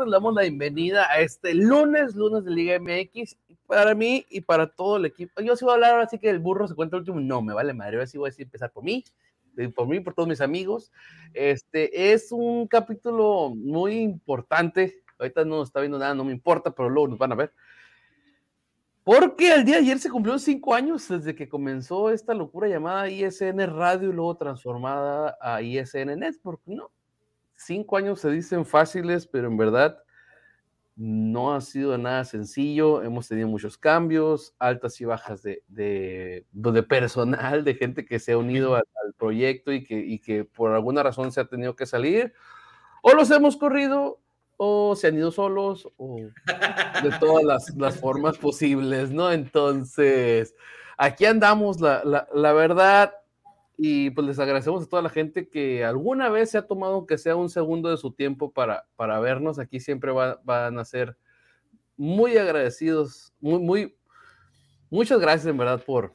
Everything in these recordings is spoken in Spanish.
Network? Les damos la bienvenida a este lunes, lunes de Liga MX. Para mí y para todo el equipo. Yo sí voy a hablar ahora sí que el burro se cuenta el último. No, me vale madre. Ahora sí voy a decir empezar por mí, por mí, por todos mis amigos. Este es un capítulo muy importante. Ahorita no está viendo nada, no me importa, pero luego nos van a ver. Porque el día de ayer se cumplió cinco años desde que comenzó esta locura llamada ISN Radio y luego transformada a ISN Network, ¿no? Cinco años se dicen fáciles, pero en verdad no ha sido nada sencillo. Hemos tenido muchos cambios, altas y bajas de, de, de personal, de gente que se ha unido al, al proyecto y que, y que, por alguna razón se ha tenido que salir. O los hemos corrido, o se han ido solos, o de todas las, las formas posibles, ¿no? Entonces, aquí andamos, la, la, la verdad. Y pues les agradecemos a toda la gente que alguna vez se ha tomado que sea un segundo de su tiempo para, para vernos. Aquí siempre va, van a ser muy agradecidos, muy, muy, muchas gracias en verdad por,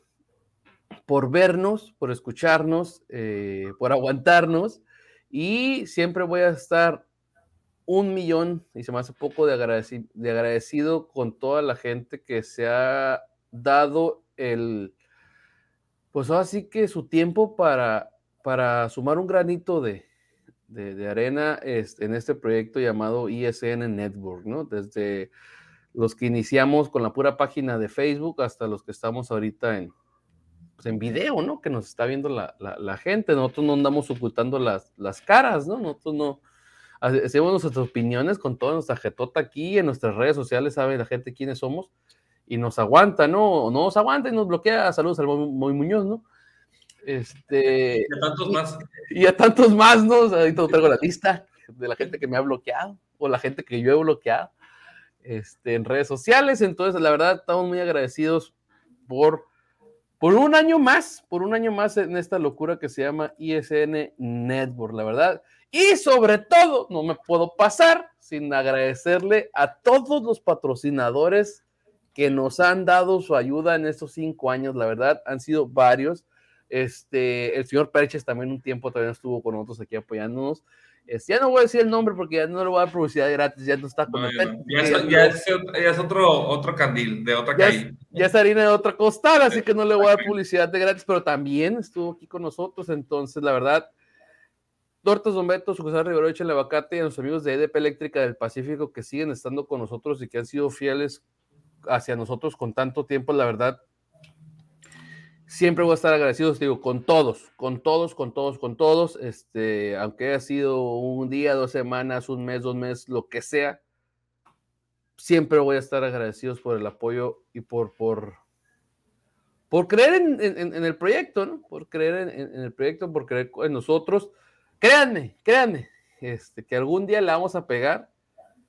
por vernos, por escucharnos, eh, por aguantarnos. Y siempre voy a estar un millón, y se me hace poco de, agradeci de agradecido con toda la gente que se ha dado el pues ahora sí que su tiempo para, para sumar un granito de, de, arena es, en este proyecto llamado ISN Network, ¿no? Desde los que iniciamos con la pura página de Facebook hasta los que estamos ahorita en, pues en video, ¿no? Que nos está viendo la, la, la gente. Nosotros no andamos ocultando las, las, caras, ¿no? Nosotros no hacemos nuestras opiniones con toda nuestra jetota aquí en nuestras redes sociales, sabe la gente quiénes somos y nos aguanta, ¿no? No nos aguanta y nos bloquea. Saludos al Moy Muñoz, ¿no? Este, y a tantos más. Y, y a tantos más, ¿no? O sea, ahorita traigo la lista de la gente que me ha bloqueado o la gente que yo he bloqueado este, en redes sociales. Entonces, la verdad, estamos muy agradecidos por, por un año más, por un año más en esta locura que se llama ISN Network, la verdad. Y sobre todo, no me puedo pasar sin agradecerle a todos los patrocinadores que nos han dado su ayuda en estos cinco años, la verdad, han sido varios. Este, el señor Perches también un tiempo también estuvo con nosotros aquí apoyándonos. Este, ya no voy a decir el nombre porque ya no le voy a dar publicidad gratis, ya no está con no, el ya, es, ya, es, ya, es, otro, otro candil, de otra ya calle. Es, ya es harina de otra costal, así que no le voy a dar publicidad de gratis, pero también estuvo aquí con nosotros, entonces la verdad, Tortas Don Beto, Sucesar Rivero Echa Abacate y a los amigos de EDP Eléctrica del Pacífico que siguen estando con nosotros y que han sido fieles hacia nosotros con tanto tiempo, la verdad, siempre voy a estar agradecido, digo, con todos, con todos, con todos, con todos, este, aunque haya sido un día, dos semanas, un mes, dos meses, lo que sea, siempre voy a estar agradecidos por el apoyo y por, por, por creer en, en, en el proyecto, ¿no? Por creer en, en, el proyecto, por creer en nosotros. Créanme, créanme, este, que algún día la vamos a pegar.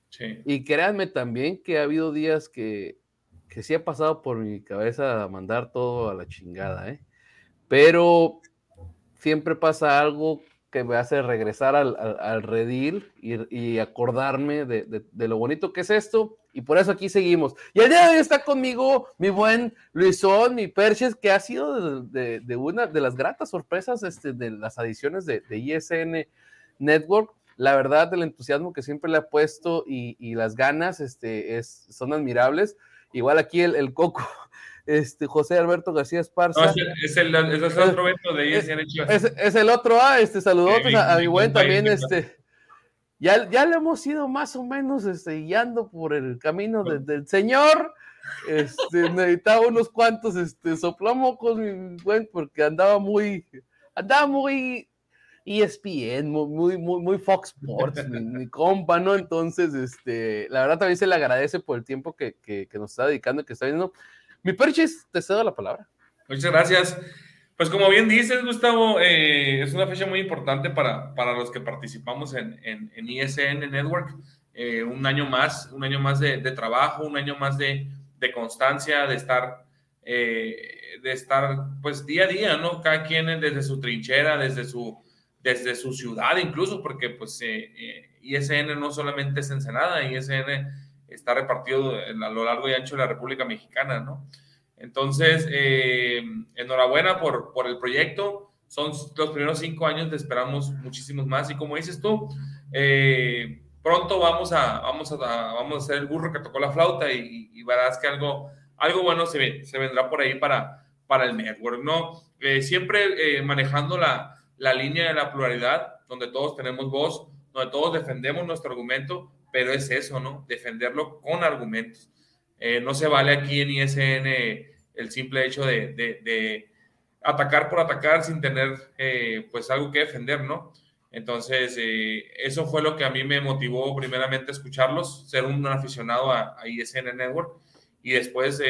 Sí. Y créanme también que ha habido días que, que sí ha pasado por mi cabeza mandar todo a la chingada, ¿eh? Pero siempre pasa algo que me hace regresar al, al, al redil y, y acordarme de, de, de, lo bonito que es esto, y por eso aquí seguimos. Y el día de hoy está conmigo mi buen Luisón, mi Perches, que ha sido de, una de las gratas sorpresas este, de las adiciones de, ISN Network. la verdad, el entusiasmo que siempre le ha puesto y, las ganas este, es, son admirables. Igual aquí el, el Coco, este, José Alberto García Esparza. es, el, otro evento de es, es, el otro, ah, este, saludos a, mi buen también, este. Ya, ya le hemos ido más o menos este, guiando por el camino del Señor. Este, necesitaba unos cuantos este, soplomocos, mi buen, porque andaba muy, andaba muy ESPN, muy, muy, muy Fox Sports, mi, compa, ¿no? Entonces, este, la verdad también se le agradece por el tiempo que, que, nos está dedicando, que está viendo. Mi Perchis, te cedo la palabra. Muchas gracias. Pues como bien dices, Gustavo, eh, es una fecha muy importante para, para los que participamos en, en, en ISN Network. Eh, un año más, un año más de, de trabajo, un año más de, de constancia, de estar, eh, de estar pues día a día, ¿no? Cada quien desde su trinchera, desde su, desde su ciudad incluso, porque pues ISN no solamente es Ensenada, ISN está repartido a lo largo y ancho de la República Mexicana, ¿no? Entonces, eh, enhorabuena por, por el proyecto. Son los primeros cinco años, te esperamos muchísimos más. Y como dices tú, eh, pronto vamos a, vamos, a, vamos a hacer el burro que tocó la flauta y, y verás que algo, algo bueno se, se vendrá por ahí para, para el network, ¿no? Eh, siempre manejando la, la línea de la pluralidad, donde todos tenemos voz, donde todos defendemos nuestro argumento, pero es eso, ¿no? Defenderlo con argumentos. Eh, no se vale aquí en ISN el simple hecho de, atacar por atacar sin tener eh, pues algo que defender, ¿no? Entonces, eh, eso fue lo que a mí me motivó primeramente a escucharlos, ser un aficionado a, ISN Network y después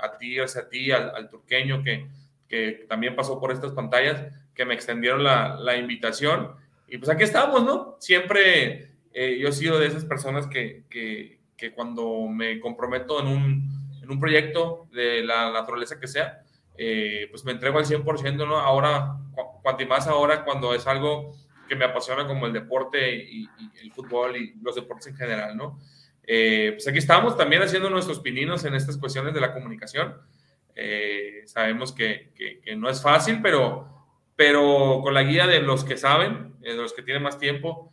a ti, sea, a ti, al, turqueño que, que, también pasó por estas pantallas, que me extendieron la, la invitación. Y pues aquí estamos, ¿no? Siempre yo he sido de esas personas que, que, que cuando me comprometo en un, en un proyecto de la naturaleza que sea, eh, pues me entrego al 100%, ¿no? Ahora, cuanto más ahora cuando es algo que me apasiona como el deporte y, el fútbol y los deportes en general, ¿no? Eh, pues aquí estamos también haciendo nuestros pininos en estas cuestiones de la comunicación. Eh, sabemos que, que, no es fácil, pero, pero con la guía de los que saben, de los que tienen más tiempo,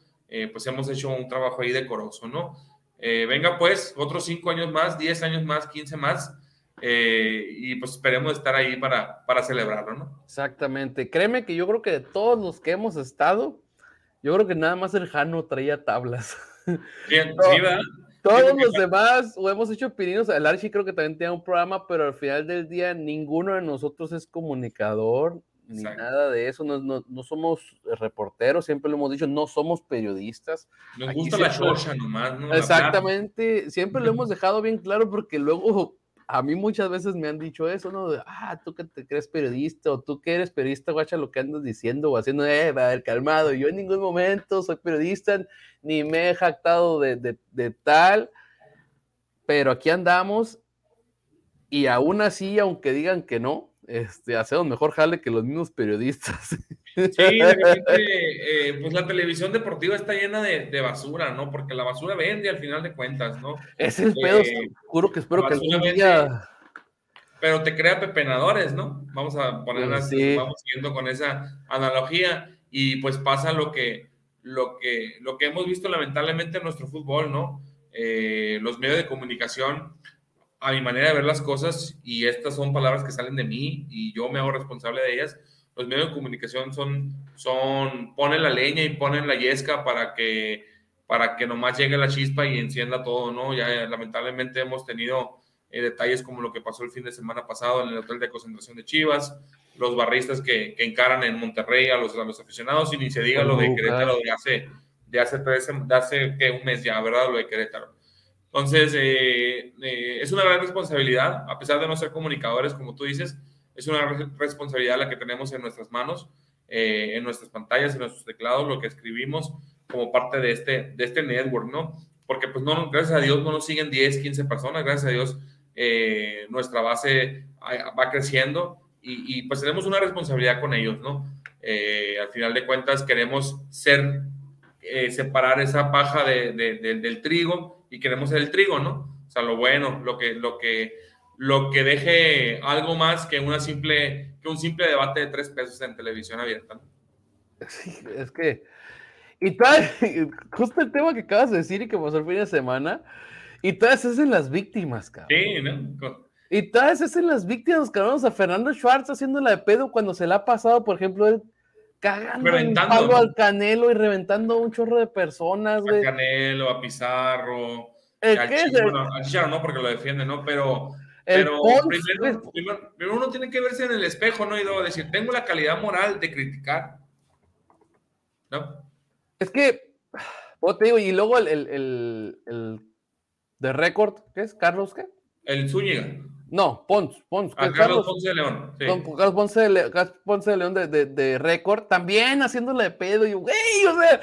pues hemos hecho un trabajo ahí decoroso, ¿no? Eh, venga pues, otros cinco años más, 10 años más, 15 más, eh, y pues esperemos estar ahí para, para celebrarlo, ¿no? Exactamente. Créeme que yo creo que de todos los que hemos estado, yo creo que nada más el Jano traía tablas. Bien, sí, ¿verdad? Todos los demás, o hemos hecho pininos, el Archie creo que también tiene un programa, pero al final del día ninguno de nosotros es comunicador, ni nada de eso, no, no, no, somos reporteros, siempre lo hemos dicho, no somos periodistas. Nos gusta la chocha nomás, ¿no? Exactamente, siempre lo hemos dejado bien claro porque luego a mí muchas veces me han dicho eso, ¿no? De, ah, tú que te crees periodista o tú que eres periodista, guacha, lo que andas diciendo o haciendo, eh, va a ver, calmado. Yo en ningún momento soy periodista, ni me he jactado de, de, de tal, pero aquí andamos y aún así, aunque digan que no, este, hacemos mejor jale que los mismos periodistas. Sí, de repente, eh, pues la televisión deportiva está llena de, basura, ¿no? Porque la basura vende al final de cuentas, ¿no? Es el pedo, eh, juro que espero que algún día... Pero te crea pepenadores, ¿no? Vamos a poner pues así, vamos siguiendo con esa analogía y pues pasa lo que, lo que, lo que hemos visto lamentablemente en nuestro fútbol, ¿no? Eh, los medios de comunicación a mi manera de ver las cosas, y estas son palabras que salen de mí y yo me hago responsable de ellas, los medios de comunicación son, son ponen la leña y ponen la yesca para que, para que nomás llegue la chispa y encienda todo, ¿no? Ya lamentablemente hemos tenido eh, detalles como lo que pasó el fin de semana pasado en el hotel de concentración de Chivas, los barristas que, que encaran en Monterrey a los, a los aficionados, y ni se diga lo de Querétaro de hace, de hace, de hace que un mes ya, ¿verdad? Lo de Querétaro. Entonces, eh, eh, es una gran responsabilidad, a pesar de no ser comunicadores, como tú dices, es una responsabilidad la que tenemos en nuestras manos, eh, en nuestras pantallas, en nuestros teclados, lo que escribimos como parte de este, de este network, ¿no? Porque, pues, no, gracias a Dios no nos siguen 10, 15 personas, gracias a Dios nuestra base va creciendo y, y, pues tenemos una responsabilidad con ellos, ¿no? al final de cuentas queremos ser, separar esa paja de, del trigo y queremos ser el trigo, ¿no? O sea, lo bueno, lo que, lo que, lo que deje algo más que, una simple, que un simple debate de tres pesos en televisión abierta. Sí, es que, Y tal, justo el tema que acabas de decir y que pasó el fin de semana, y todas esas en las víctimas, cabrón. Sí, ¿no? Y todas esas en las víctimas, cabrón. A Fernando Schwartz haciéndola de pedo cuando se le ha pasado, por ejemplo, él cagando el palo al Canelo y reventando a un chorro de personas, güey. A Canelo, a Pizarro. ¿El a qué Chicharo, no, porque lo defiende, ¿no? Pero, pero primero, primero, uno tiene que verse en el espejo, ¿no? Y luego decir, tengo la calidad moral de criticar. ¿No? Es que, vos te digo, y luego el, el, el, de récord, ¿qué es? ¿Carlos qué? El Zúñiga. No, Pons, Pons. Ah, Carlos, Ponce de León. Carlos Ponce de, Ponce de León de, de, de récord, también haciéndole de pedo. Y güey, o sea,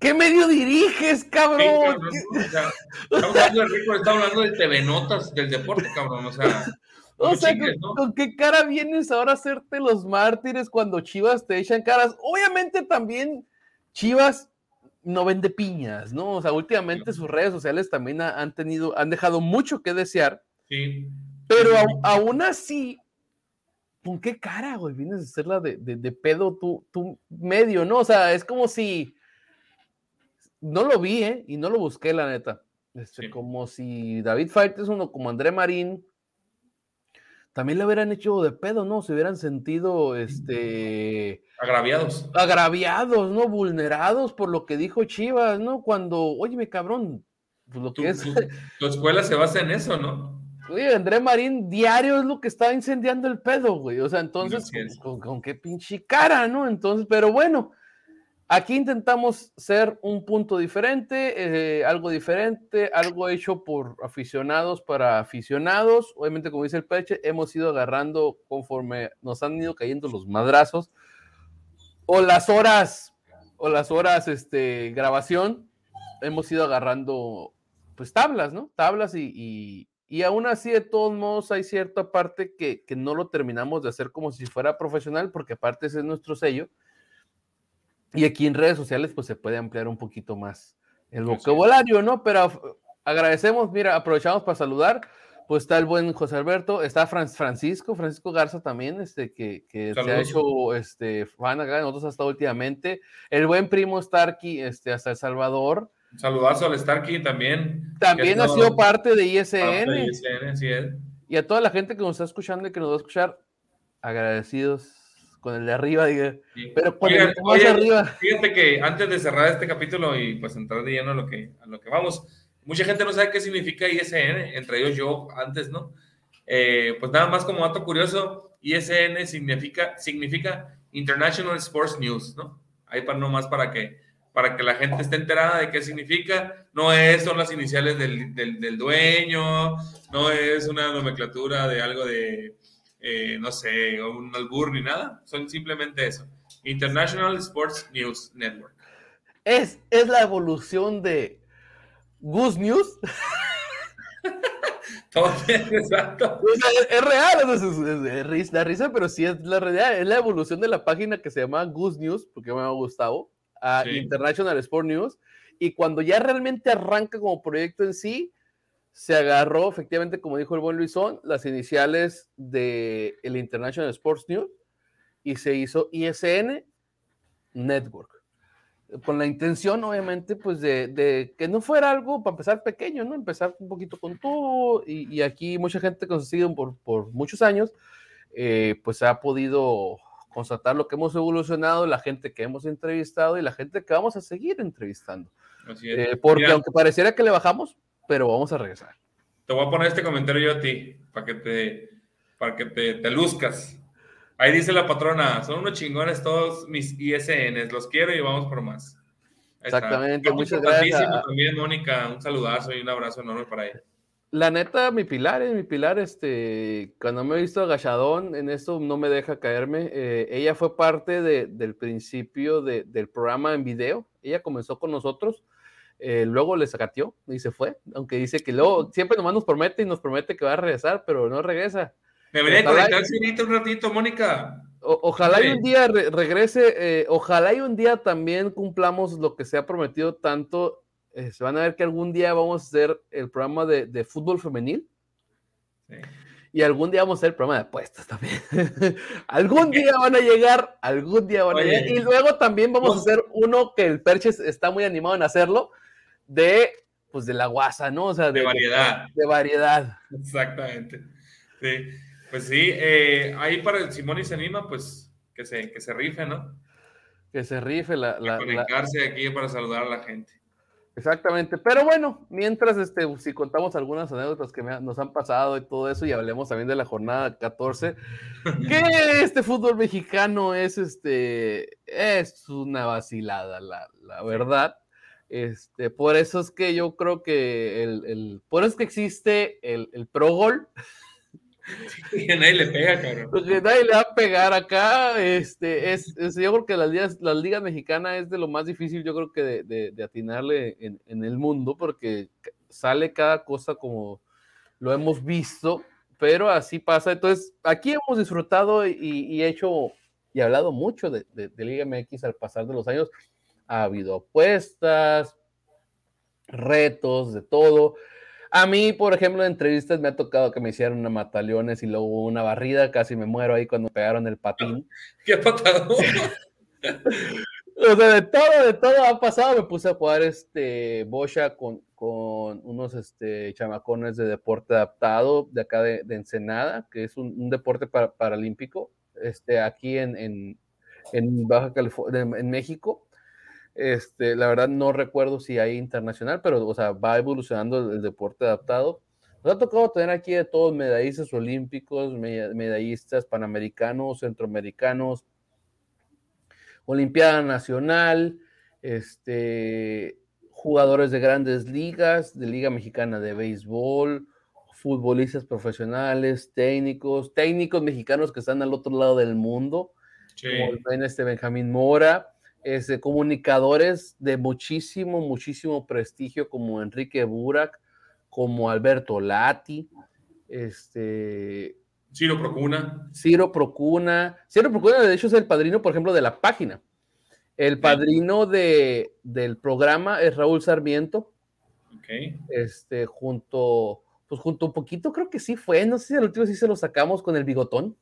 ¿qué medio diriges, cabrón? estamos hablando de récord, estamos hablando del TV Notas, del deporte, cabrón, o sea. O sea, ¿con, qué cara vienes ahora a hacerte los mártires cuando Chivas te echan caras? Obviamente también Chivas no vende piñas, ¿no? O sea, últimamente sus redes sociales también han tenido, han dejado mucho que desear. Sí. Pero aún así, ¿con qué cara, güey? Vienes a hacerla de, de, pedo tu, tu, medio, ¿no? O sea, es como si. No lo vi, ¿eh? Y no lo busqué, la neta. Este, Como si David es uno como André Marín también le hubieran hecho de pedo, ¿no? Se hubieran sentido, este... Agraviados. Agraviados, ¿no? Vulnerados por lo que dijo Chivas, ¿no? Cuando, oye, mi cabrón, pues lo que es... Tu, escuela se basa en eso, ¿no? Oye, André Marín diario es lo que está incendiando el pedo, güey. O sea, entonces, con, con, qué pinche cara, ¿no? Entonces, pero bueno, Aquí intentamos ser un punto diferente, eh, algo diferente, algo hecho por aficionados para aficionados. Obviamente, como dice el Peche, hemos ido agarrando conforme nos han ido cayendo los madrazos o las horas o las horas este, grabación. Hemos ido agarrando pues tablas, ¿no? Tablas y, y, aún así, de todos modos, hay cierta parte que, que no lo terminamos de hacer como si fuera profesional, porque aparte ese es nuestro sello y aquí en redes sociales, pues se puede ampliar un poquito más el vocabulario, ¿no? Pero agradecemos, mira, aprovechamos para saludar. Pues está el buen José Alberto, está Francisco, Francisco Garza también, este, que, que se ha hecho este, fan acá nosotros hasta últimamente. El buen primo Starkey, este, hasta El Salvador. Saludazo al Starkey también. También ha sido parte de ISN. Parte de ISN, sí es. Y a toda la gente que nos está escuchando y que nos va a escuchar, agradecidos con el de arriba, diga. Pero con el más arriba. Fíjate que antes de cerrar este capítulo y pues entrar de lleno a lo que, a lo que vamos, mucha gente no sabe qué significa ISN, entre ellos yo antes, ¿no? Eh, pues nada más como dato curioso, ISN significa, significa International Sports News, ¿no? Ahí para no más para que, para que la gente esté enterada de qué significa. No es, son las iniciales del, del, del dueño, no es una nomenclatura de algo de eh, no sé, un albur ni nada, son simplemente eso. International Sports News Network. Es, es la evolución de Goose News. Todo bien, exacto. es, real, es, la risa, pero sí es la realidad. Es la evolución de la página que se llama Goose News, porque me ha gustado, a International Sports News. Y cuando ya realmente arranca como proyecto en sí, se agarró, efectivamente, como dijo el buen Luisón, las iniciales del el International Sports News y se hizo ISN Network. Con la intención, obviamente, pues de, que no fuera algo para empezar pequeño, ¿no? Empezar un poquito con todo y, aquí mucha gente que por, por muchos años, eh, pues ha podido constatar lo que hemos evolucionado, la gente que hemos entrevistado y la gente que vamos a seguir entrevistando. Eh, porque aunque pareciera que le bajamos, pero vamos a regresar. Te voy a poner este comentario yo a ti, para que te, para que te, te luzcas. Ahí dice la patrona, son unos chingones todos mis ISNs, los quiero y vamos por más. Exactamente, muchas gracias. También, Mónica, un saludazo y un abrazo enorme para ella. La neta, mi pilar, mi pilar, este, cuando me he visto agachadón, en esto no me deja caerme. Eh, ella fue parte de, del principio de, del programa en video. Ella comenzó con nosotros eh, luego le sacateó y se fue, aunque dice que luego siempre nomás nos promete y nos promete que va a regresar, pero no regresa. Me venía a conectarse un ratito, Mónica. ojalá y un día regrese, eh, ojalá y un día también cumplamos lo que se ha prometido tanto. Eh, se van a ver que algún día vamos a hacer el programa de, fútbol femenil. Y algún día vamos a hacer el programa de apuestas también. algún día van a llegar, algún día van a llegar. Y luego también vamos a hacer uno que el Perches está muy animado en hacerlo, de pues de la guasa, ¿no? O sea, de, variedad. De, variedad. Exactamente. Sí. Pues sí, eh, ahí para el Simón y se anima, pues que se, que se rife, ¿no? Que se rife la. la conectarse aquí para saludar a la gente. Exactamente, pero bueno, mientras este, si contamos algunas anécdotas que nos han pasado y todo eso, y hablemos también de la jornada 14, que este fútbol mexicano es este es una vacilada, la, la verdad. Este, por eso es que yo creo que el, el por eso es que existe el, el Pro Gol. Que nadie le pega, cabrón. Porque nadie le va a pegar acá. Este, es, yo creo que las ligas, la liga mexicana es de lo más difícil, yo creo que de, de, atinarle en, en, el mundo, porque sale cada cosa como lo hemos visto, pero así pasa. Entonces, aquí hemos disfrutado y, y hecho y hablado mucho de, de, Liga MX al pasar de los años. Ha habido apuestas, retos, de todo. A mí, por ejemplo, en entrevistas me ha tocado que me hicieran una mataleones y luego una barrida, casi me muero ahí cuando me pegaron el patín. ¿Qué ha pasado? o sea, de todo, de todo ha pasado. Me puse a jugar este bocha con, con unos este, chamacones de deporte adaptado de acá de, Ensenada, que es un, deporte paralímpico, este, aquí en, en, en Baja California, en México. Este, la verdad no recuerdo si hay internacional, pero o sea, va evolucionando el, deporte adaptado. Nos ha tocado tener aquí de todos medallistas olímpicos, medallistas panamericanos, centroamericanos, Olimpiada Nacional, este, jugadores de grandes ligas, de Liga Mexicana de Béisbol, futbolistas profesionales, técnicos, técnicos mexicanos que están al otro lado del mundo, como ven este Benjamín Mora, este, comunicadores de muchísimo, muchísimo prestigio como Enrique Burak, como Alberto Lati, este... Ciro Procuna. Ciro Procuna. Ciro Procuna, de hecho, es el padrino, por ejemplo, de la página. El padrino de, del programa es Raúl Sarmiento. Okay. Este, junto, pues junto un poquito, creo que sí fue, no sé si el último sí se lo sacamos con el bigotón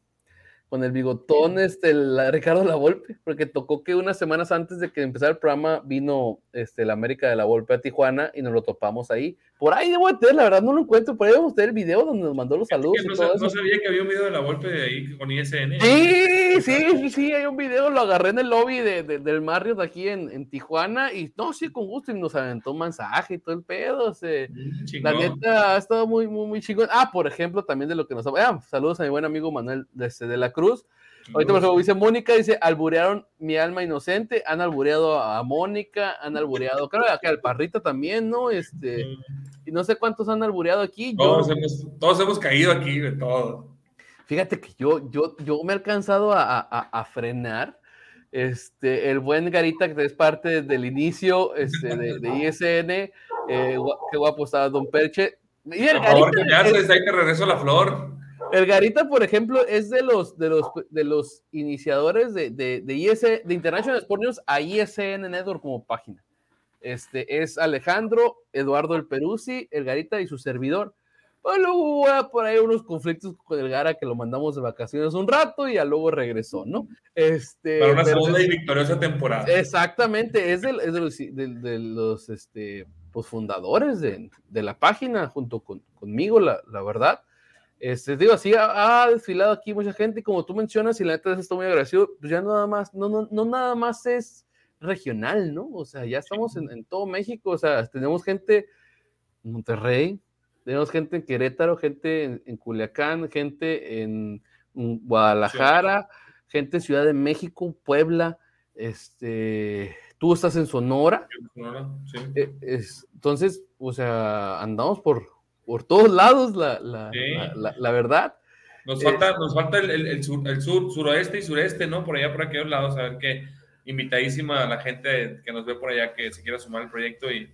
con el bigotón, este, la, Ricardo La Volpe, porque tocó que unas semanas antes de que empezara el programa vino este, la América de La Volpe a Tijuana y nos lo topamos ahí. Por ahí debo tener, la verdad no lo encuentro, por ahí tener el video donde nos mandó los saludos. no, sabía que había un video de La Volpe de ahí con ISN. Sí, sí, sí, hay un video, lo agarré en el lobby de, del Marriott de aquí en, en, Tijuana y no, sí, con gusto, y nos aventó un mensaje y todo el pedo. Mm, la neta ha estado muy, muy, muy chingón. Ah, por ejemplo, también de lo que nos... Ah, saludos a mi buen amigo Manuel desde de la Cruz Ahorita, por ejemplo, dice Mónica, dice, alburearon mi alma inocente, han albureado a Mónica, han albureado, creo que al Parrita también, ¿no? Este, y no sé cuántos han albureado aquí. Todos, hemos, todos hemos caído aquí de todo. Fíjate que yo, yo, yo me he alcanzado a, a, frenar. Este, el buen Garita, que es parte del inicio este, de, de ISN, eh, qué guapo estaba Don Perche. Y el Por favor, que me haces, ahí te regreso la flor. El Garita, por ejemplo, es de los, de los, de los iniciadores de, de, de, IS, de International Sport News a ISN Network como página. Este es Alejandro, Eduardo El Peruzzi, el Garita y su servidor. Pues luego hubo por ahí unos conflictos con el Gara que lo mandamos de vacaciones un rato y ya luego regresó, ¿no? Este, Para una segunda y victoriosa temporada. Exactamente, es de, es de los, de, los este, pues, fundadores de, la página junto con, conmigo, la, la verdad. Este, digo, así ha, desfilado aquí mucha gente, y como tú mencionas, y la neta estoy muy agradecido, pues ya nada más, no, no, no nada más es regional, ¿no? O sea, ya estamos en, en todo México, o sea, tenemos gente en Monterrey, tenemos gente en Querétaro, gente en, Culiacán, gente en Guadalajara, gente en Ciudad de México, Puebla, este, tú estás en Sonora. Sí. Eh, entonces, o sea, andamos por, por todos lados, la, la, la, verdad. Nos falta, nos falta el, el, sur, el sur, suroeste y sureste, ¿no? Por allá, por aquellos lados, a ver qué invitadísima a la gente que nos ve por allá que se quiera sumar al proyecto y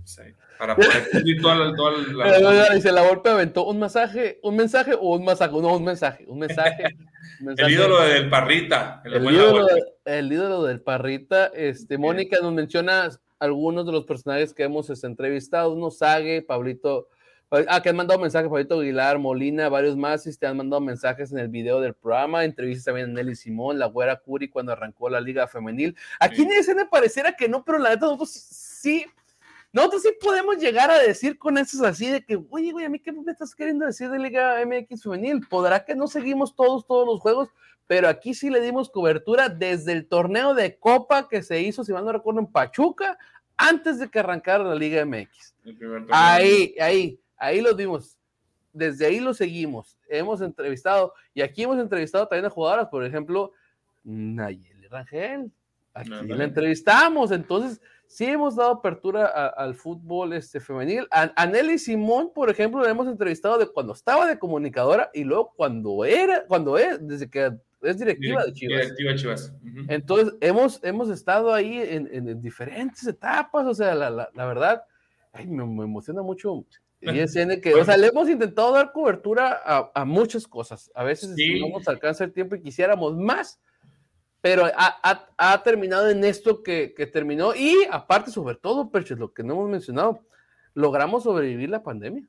pues, para poder toda la, toda la... Dice, la golpe aventó un mensaje, un mensaje o un mensaje, no, un mensaje, un mensaje. el ídolo del Parrita. El, ídolo, el ídolo del Parrita, este, Mónica nos menciona algunos de los personajes que hemos este, entrevistado, uno Sague, Pablito Ah, que han mandado mensajes, Pablito Aguilar, Molina, varios más, y te han mandado mensajes en el video del programa, entrevistas también a Nelly Simón, la güera Curi cuando arrancó la liga femenil. Aquí en ese me pareciera que no, pero la neta nosotros sí, nosotros sí podemos llegar a decir con eso así de que, oye, güey, a mí qué me estás queriendo decir de Liga MX femenil, podrá que no seguimos todos, todos los juegos, pero aquí sí le dimos cobertura desde el torneo de Copa que se hizo, si mal no recuerdo, en Pachuca, antes de que arrancara la Liga MX. Ahí, ahí ahí lo dimos. Desde ahí lo seguimos. Hemos entrevistado, y aquí hemos entrevistado también a jugadoras, por ejemplo, Nayeli Rangel. Aquí la entrevistamos, entonces sí hemos dado apertura al fútbol este, femenil. A, Nelly Simón, por ejemplo, la hemos entrevistado de cuando estaba de comunicadora y luego cuando era, cuando es, desde que es directiva de Chivas. Directiva Chivas. Entonces, hemos, hemos estado ahí en, diferentes etapas, o sea, la, la, verdad, me, me, emociona mucho y es que, o sea, le hemos intentado dar cobertura a, muchas cosas. A veces no nos alcanza el tiempo y quisiéramos más, pero ha, terminado en esto que, terminó. Y aparte, sobre todo, Perches, lo que no hemos mencionado, logramos sobrevivir la pandemia.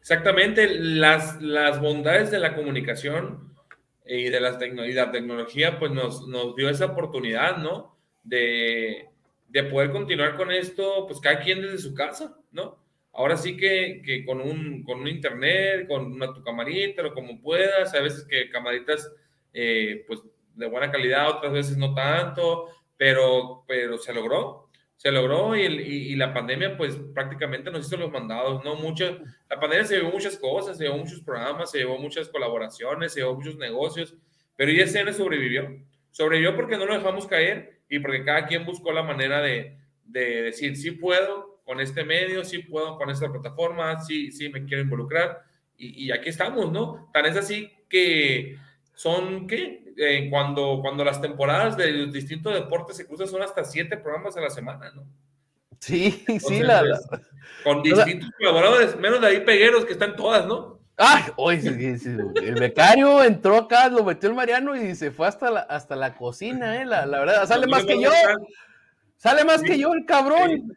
Exactamente, las, las bondades de la comunicación y de, las y la tecnología, pues nos, nos dio esa oportunidad, ¿no? De, de poder continuar con esto, pues cada quien desde su casa, ¿no? Ahora sí que, con, un, con un internet, con una tu camarita, o como puedas, a veces que camaritas eh, pues de buena calidad, otras veces no tanto, pero, pero se logró, se logró y, y, la pandemia pues prácticamente nos hizo los mandados, ¿no? Mucho, la pandemia se llevó muchas cosas, se llevó muchos programas, se llevó muchas colaboraciones, se llevó muchos negocios, pero ISN sobrevivió, sobrevivió porque no lo dejamos caer y porque cada quien buscó la manera de, de decir, sí puedo, con este medio, sí puedo con esta plataforma, sí, sí me quiero involucrar. Y, aquí estamos, ¿no? Tan es así que son, ¿qué? Eh, cuando, cuando las temporadas de los distintos deportes se cruzan son hasta siete programas a la semana, ¿no? Sí, sí, la, Con distintos colaboradores, menos de ahí Pegueros, que están todas, ¿no? Ay, hoy el becario entró acá, lo metió el Mariano y se fue hasta la, hasta la cocina, ¿eh? La, la verdad, sale más que yo. Sale más que yo el cabrón.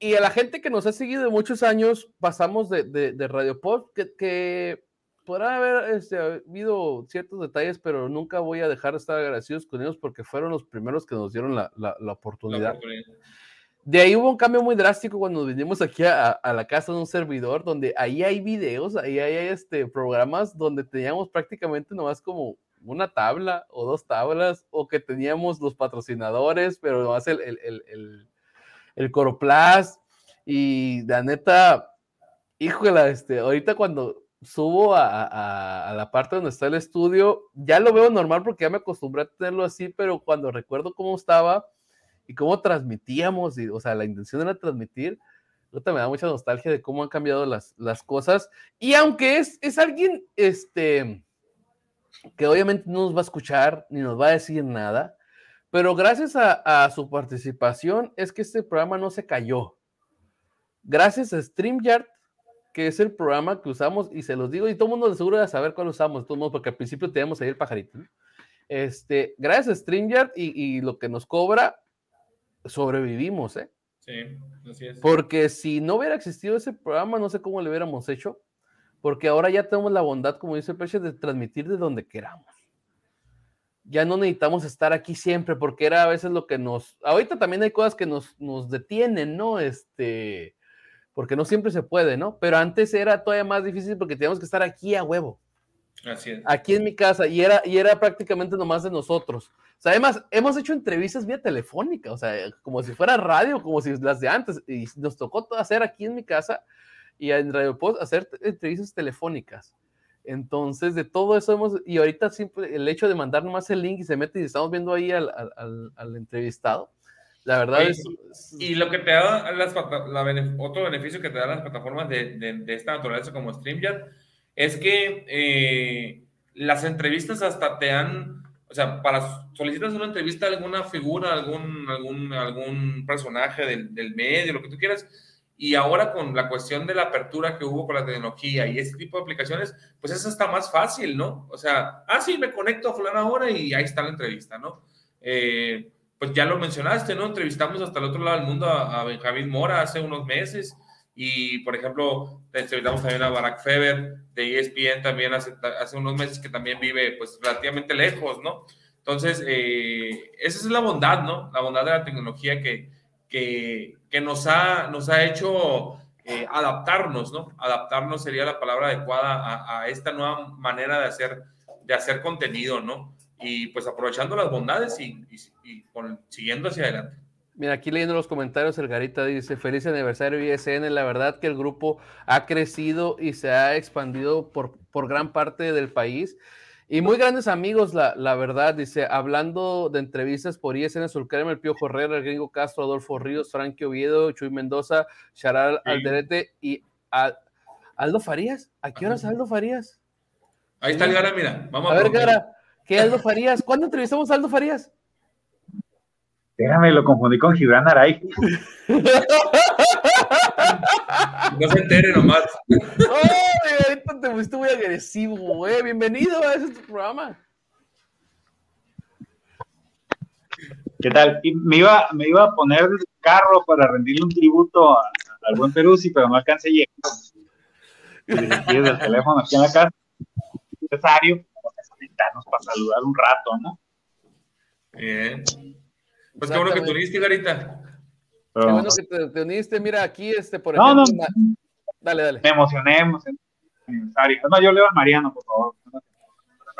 y, a la gente que nos ha seguido de muchos años, pasamos de, Radio Post, que, podrá haber este, habido ciertos detalles, pero nunca voy a dejar de estar agradecidos con ellos porque fueron los primeros que nos dieron la, oportunidad. De ahí hubo un cambio muy drástico cuando vinimos aquí a, la casa de un servidor, donde ahí hay videos, ahí hay este, programas donde teníamos prácticamente nomás como una tabla o dos tablas, o que teníamos los patrocinadores, pero nomás el, el, el, el, Coroplast. Y la neta, híjole, este, ahorita cuando subo a, a, la parte donde está el estudio, ya lo veo normal porque ya me acostumbré a tenerlo así, pero cuando recuerdo cómo estaba y cómo transmitíamos, y, o sea, la intención era transmitir, ahorita me da mucha nostalgia de cómo han cambiado las, las cosas. Y aunque es, es alguien, este, que obviamente no nos va a escuchar ni nos va a decir nada, pero gracias a, su participación es que este programa no se cayó. Gracias a StreamYard, que es el programa que usamos, y se los digo, y todo el mundo de seguro de saber cuál usamos, todo porque al principio teníamos ahí el pajarito. Este, gracias a StreamYard y, lo que nos cobra, sobrevivimos, ¿eh? Sí, así es. Porque si no hubiera existido ese programa, no sé cómo le hubiéramos hecho porque ahora ya tenemos la bondad, como dice el precio, de transmitir de donde queramos. Ya no necesitamos estar aquí siempre, porque era a veces lo que nos. Ahorita también hay cosas que nos, nos detienen, ¿no? Este. Porque no siempre se puede, ¿no? Pero antes era todavía más difícil porque teníamos que estar aquí a huevo. Así es. Aquí en mi casa, y era, y era prácticamente nomás de nosotros. O sea, además, hemos hecho entrevistas vía telefónica, o sea, como si fuera radio, como si las de antes, y nos tocó hacer aquí en mi casa y en Radio Post hacer entrevistas telefónicas. Entonces, de todo eso hemos, y ahorita siempre el hecho de mandar nomás el link y se mete y estamos viendo ahí al, al, al entrevistado, la verdad es, Y lo que te da las, la, otro beneficio que te dan las plataformas de, de, esta naturaleza como StreamYard es que eh, las entrevistas hasta te dan, o sea, para solicitas una entrevista a alguna figura, algún, algún, algún personaje del, del medio, lo que tú quieras, y ahora con la cuestión de la apertura que hubo con la tecnología y ese tipo de aplicaciones, pues eso está más fácil, ¿no? O sea, ah, sí, me conecto a fulano ahora y ahí está la entrevista, ¿no? Eh, pues ya lo mencionaste, ¿no? Entrevistamos hasta el otro lado del mundo a, Benjamín Mora hace unos meses Y, por ejemplo, entrevistamos también a Barack Feber de ESPN también hace, hace unos meses que también vive pues relativamente lejos, ¿no? Entonces, eh, esa es la bondad, ¿no? La bondad de la tecnología que, que, que nos, ha, nos ha hecho eh, adaptarnos, ¿no? Adaptarnos sería la palabra adecuada a, a, esta nueva manera de hacer, de hacer contenido, ¿no? Y pues aprovechando las bondades y, y, y con, siguiendo hacia adelante. Mira, aquí leyendo los comentarios, el Garita dice, feliz aniversario ISN, la verdad que el grupo ha crecido y se ha expandido por, por gran parte del país. Y muy grandes amigos, la, la, verdad, dice, hablando de entrevistas por ISN Sulcrema, el Pío Herrera, el Gringo Castro, Adolfo Ríos, Frankie Oviedo, Chuy Mendoza, Charal sí. Alderete y a, Aldo Farías. ¿A qué horas Aldo Farías? Ahí está el Gara, mira. Vamos a, a ver, Gara, ¿qué Aldo Farías? ¿Cuándo entrevistamos a Aldo Farías? Déjame, lo confundí con Gibran Aray. No se entere nomás. Oh, ahorita te fuiste muy agresivo, güey. Bienvenido a este programa. ¿Qué tal? Me, iba, me iba a poner el carro para rendirle un tributo a, al buen Peruzzi, pero no alcancé a llegar. Y desde el teléfono aquí en la casa. Necesario, vamos a sentarnos para saludar un rato, ¿no? Bien. Pues qué bueno que te uniste, Garita. Qué bueno que te, te, uniste. Mira, aquí, este, por ejemplo. No, no. Dale, dale. Me emocioné, emocioné. Aniversario. Además, yo leo a Mariano, por favor.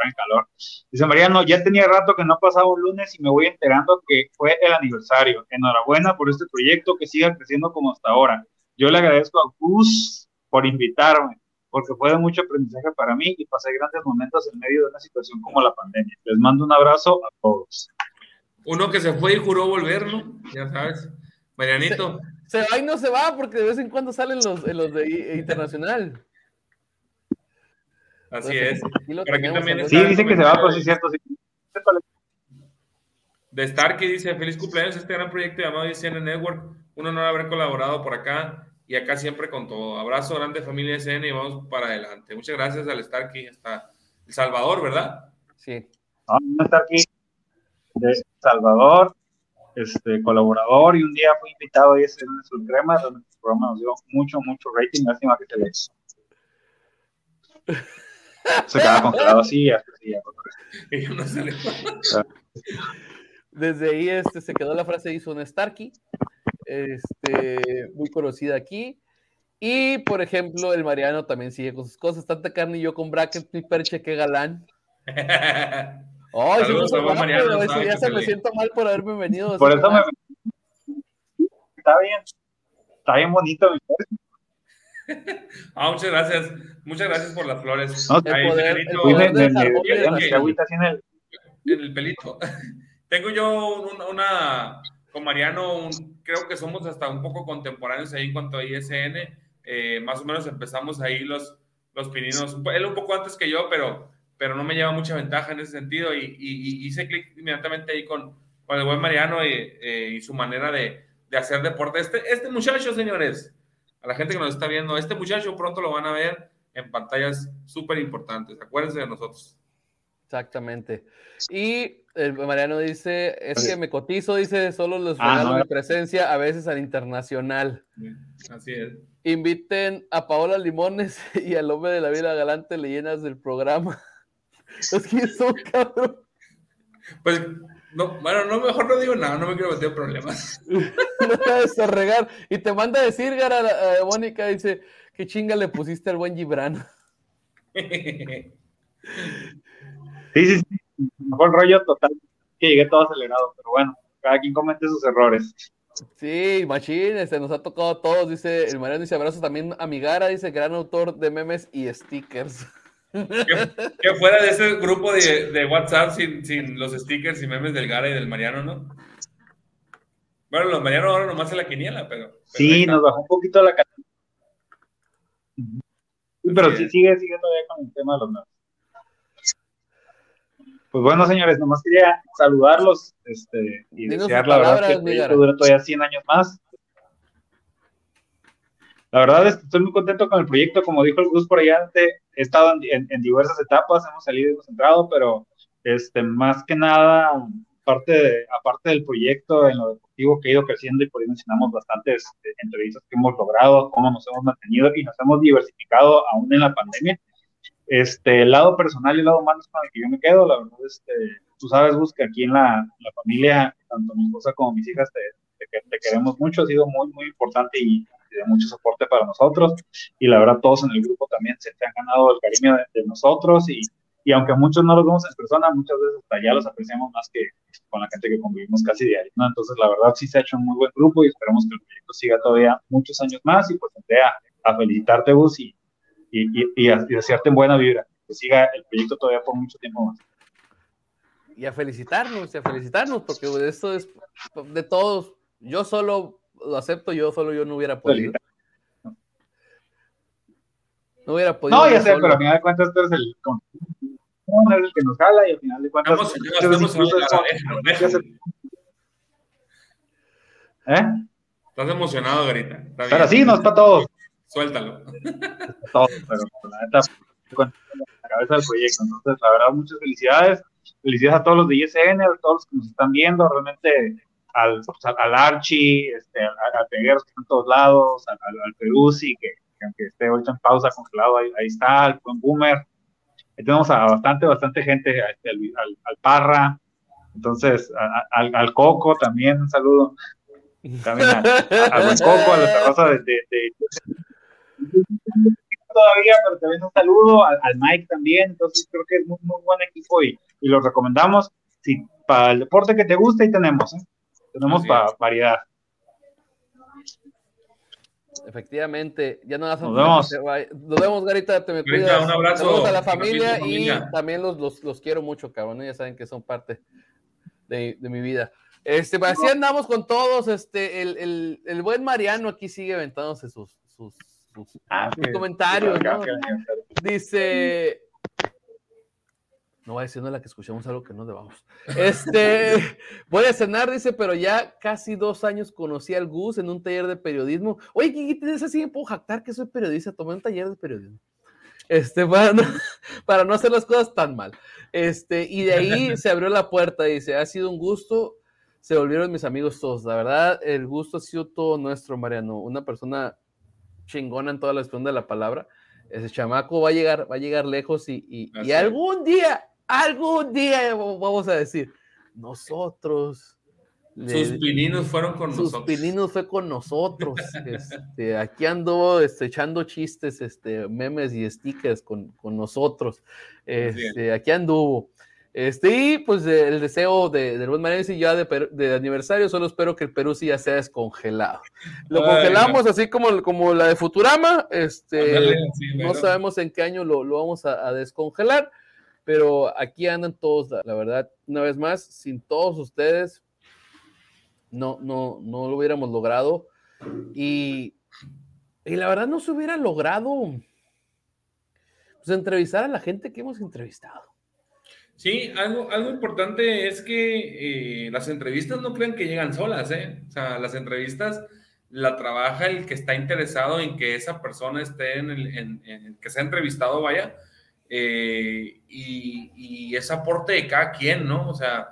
En calor. Dice Mariano, ya tenía rato que no pasaba un lunes y me voy enterando que fue el aniversario. Enhorabuena por este proyecto que siga creciendo como hasta ahora. Yo le agradezco a Gus por invitarme, porque fue de mucho aprendizaje para mí y pasé grandes momentos en medio de una situación como la pandemia. Les mando un abrazo a todos. Uno que se fue y juró volver, ¿no? Ya sabes. Marianito. Se, se, va y no se va porque de vez en cuando salen los, los de internacional. Así Entonces, es. Aquí aquí también sí, dice que se va, pero sí es cierto. Sí. De Starkey dice, feliz cumpleaños a este gran proyecto llamado ICN Network. Un honor haber colaborado por acá y acá siempre con todo. Abrazo grande familia ICN y vamos para adelante. Muchas gracias al Starkey hasta El Salvador, ¿verdad? Sí. No, Starkey de Salvador, este, colaborador, y un día fui invitado a ese en su crema, donde el programa nos dio mucho, mucho rating, lástima que se le se queda congelado así, así, y no. Desde ahí este, se quedó la frase hizo un Starkey, este, muy conocida aquí. Y, por ejemplo, el Mariano también sigue con sus cosas. Tanta carne y yo con brackets, mi perche, qué galán. Oh, Saludos, sí, Mariano, ese día se me siento mal por haberme venido. Por eso me... Está bien. Está bien bonito mi Ah, muchas gracias. Muchas gracias por las flores. No, Ahí, el poder, pelito, el de, de, de, en el pelito. Tengo yo una, una con Mariano, un, creo que somos hasta un poco contemporáneos ahí en cuanto a ISN. Eh, más o menos empezamos ahí los, los pininos. Él un poco antes que yo, pero pero no me lleva mucha ventaja en ese sentido y, y, y hice clic inmediatamente ahí con, con, el buen Mariano y, eh, y su manera de, de, hacer deporte. Este, este muchacho, señores, a la gente que nos está viendo, este muchacho pronto lo van a ver en pantallas súper importantes. Acuérdense de nosotros. Exactamente. Y el Mariano dice, es que me cotizo, dice, solo los regalo ah, no. mi presencia, a veces al internacional. Así es. Inviten a Paola Limones y al hombre de la vida galante, leyendas del programa. Los que son, cabrón. Pues, no, bueno, no, mejor no digo nada, no me quiero meter en problemas. no te vas a regar. Y te manda a decir, Gara, uh, Mónica, dice, qué chinga le pusiste al buen Gibran. sí, sí, sí. Mejor rollo total, que llegué todo acelerado, pero bueno, cada quien comete sus errores. Sí, Machín, este, nos ha tocado a todos, dice el Mariano, dice abrazo también a mi Gara, dice gran autor de memes y stickers. Que, que, fuera de ese grupo de, de WhatsApp sin, sin, los stickers y memes del Gara y del Mariano, ¿no? Bueno, los Mariano ahora nomás en la quiniela, pero. pero sí, nos bajó un poquito la calidad. Pero sí, sigue, sigue todavía con el tema de los nuevos. Pues bueno, señores, nomás quería saludarlos este, y Dinos desear la verdad que el proyecto dure todavía 100 años más. La verdad es que estoy muy contento con el proyecto, como dijo el Gus por allá, he estado en, en, en, diversas etapas, hemos salido y hemos entrado, pero este, más que nada aparte, aparte del proyecto en lo deportivo que ha ido creciendo y por ahí mencionamos bastantes eh, entrevistas que hemos logrado, cómo nos hemos mantenido y nos hemos diversificado aún en la pandemia. Este, el lado personal y el lado humano es con el que yo me quedo, la verdad, este, tú sabes, Gus, que aquí en la, la, familia, tanto mi esposa como mis hijas, te, te, queremos mucho, ha sido muy, muy importante y, de mucho soporte para nosotros. Y la verdad, todos en el grupo también se, han ganado el cariño de, nosotros y, y, aunque muchos no los vemos en persona, muchas veces hasta allá los apreciamos más que con la gente que convivimos casi diario, ¿no? Entonces, la verdad, sí se ha hecho un muy buen grupo y esperemos que el proyecto siga todavía muchos años más y pues entré a, a felicitarte, Gus, y, y, y, y, a, desearte en buena vibra, que siga el proyecto todavía por mucho tiempo más. Y a felicitarnos, y a felicitarnos, porque esto es de todos. Yo solo lo acepto, yo solo yo no hubiera podido. No hubiera podido. No, ya sé, pero a final de cuentas tú eres el, el que nos jala y al final de cuentas. Estamos, ¿Eh? Estás emocionado ahorita. Pero sí, no es para todos. Suéltalo. Todo, pero la neta, con la cabeza del proyecto. Entonces, la verdad, muchas felicidades. Felicidades a todos los de ISN, a todos los que nos están viendo. Realmente, al, al Archie, este, al, al Pegueros que están en todos lados, al, al Peruzzi, que, que, aunque esté ahorita en pausa congelado, ahí, ahí está, al buen Boomer. Tenemos a bastante, bastante gente, este, al, al, Parra, entonces al, al Coco también, un saludo. También a, a, buen Coco, a la terraza de, de, todavía, pero también un saludo al, Mike también. Entonces, creo que es muy, muy buen equipo y, y lo recomendamos. Si para el deporte que te gusta, ahí tenemos, ¿eh? Tenemos para variedad. Efectivamente, ya no nos vemos. Nos vemos, Garita, te me cuidas. Un abrazo. Saludos a la familia y también los, los, los, quiero mucho, cabrón. Ya saben que son parte de, de mi vida. Este, pues, así andamos con todos. Este, el, el, el buen Mariano aquí sigue aventándose sus, sus Ah, comentarios. Dice. No voy a decir la que escuchamos algo que no debamos. Este, voy a cenar, dice, pero ya casi dos años conocí al Gus en un taller de periodismo. Oye, ¿qué tienes así? ¿Puedo jactar que soy periodista? Tomé un taller de periodismo. Este, para no, para no hacer las cosas tan mal. Este, y de ahí se abrió la puerta, dice, ha sido un gusto, se volvieron mis amigos todos. La verdad, el gusto ha sido todo nuestro, Mariano. Una persona chingona en toda la expresión de la palabra. Ese chamaco va a llegar, va a llegar lejos y, y, algún día, algún día vamos a decir, nosotros. Sus pininos fueron con sus nosotros. Sus pininos fue con nosotros. Este, aquí ando este, echando chistes, este, memes y stickers con, con nosotros. Este, aquí anduvo. Este, y pues el deseo de, buen Buen y ya de, de, aniversario, solo espero que el Perú sí ya sea descongelado. Lo congelamos así como, como la de Futurama, este, no sabemos en qué año lo, lo vamos a, descongelar, pero aquí andan todos, la, verdad, una vez más, sin todos ustedes, no, no, no lo hubiéramos logrado. Y, y la verdad no se hubiera logrado pues, entrevistar a la gente que hemos entrevistado. Sí, algo, algo importante es que eh, las entrevistas no crean que llegan solas, ¿eh? O sea, las entrevistas la trabaja el que está interesado en que esa persona esté en el, en, que sea entrevistado, vaya, eh, y, ese aporte de cada quien, ¿no? O sea,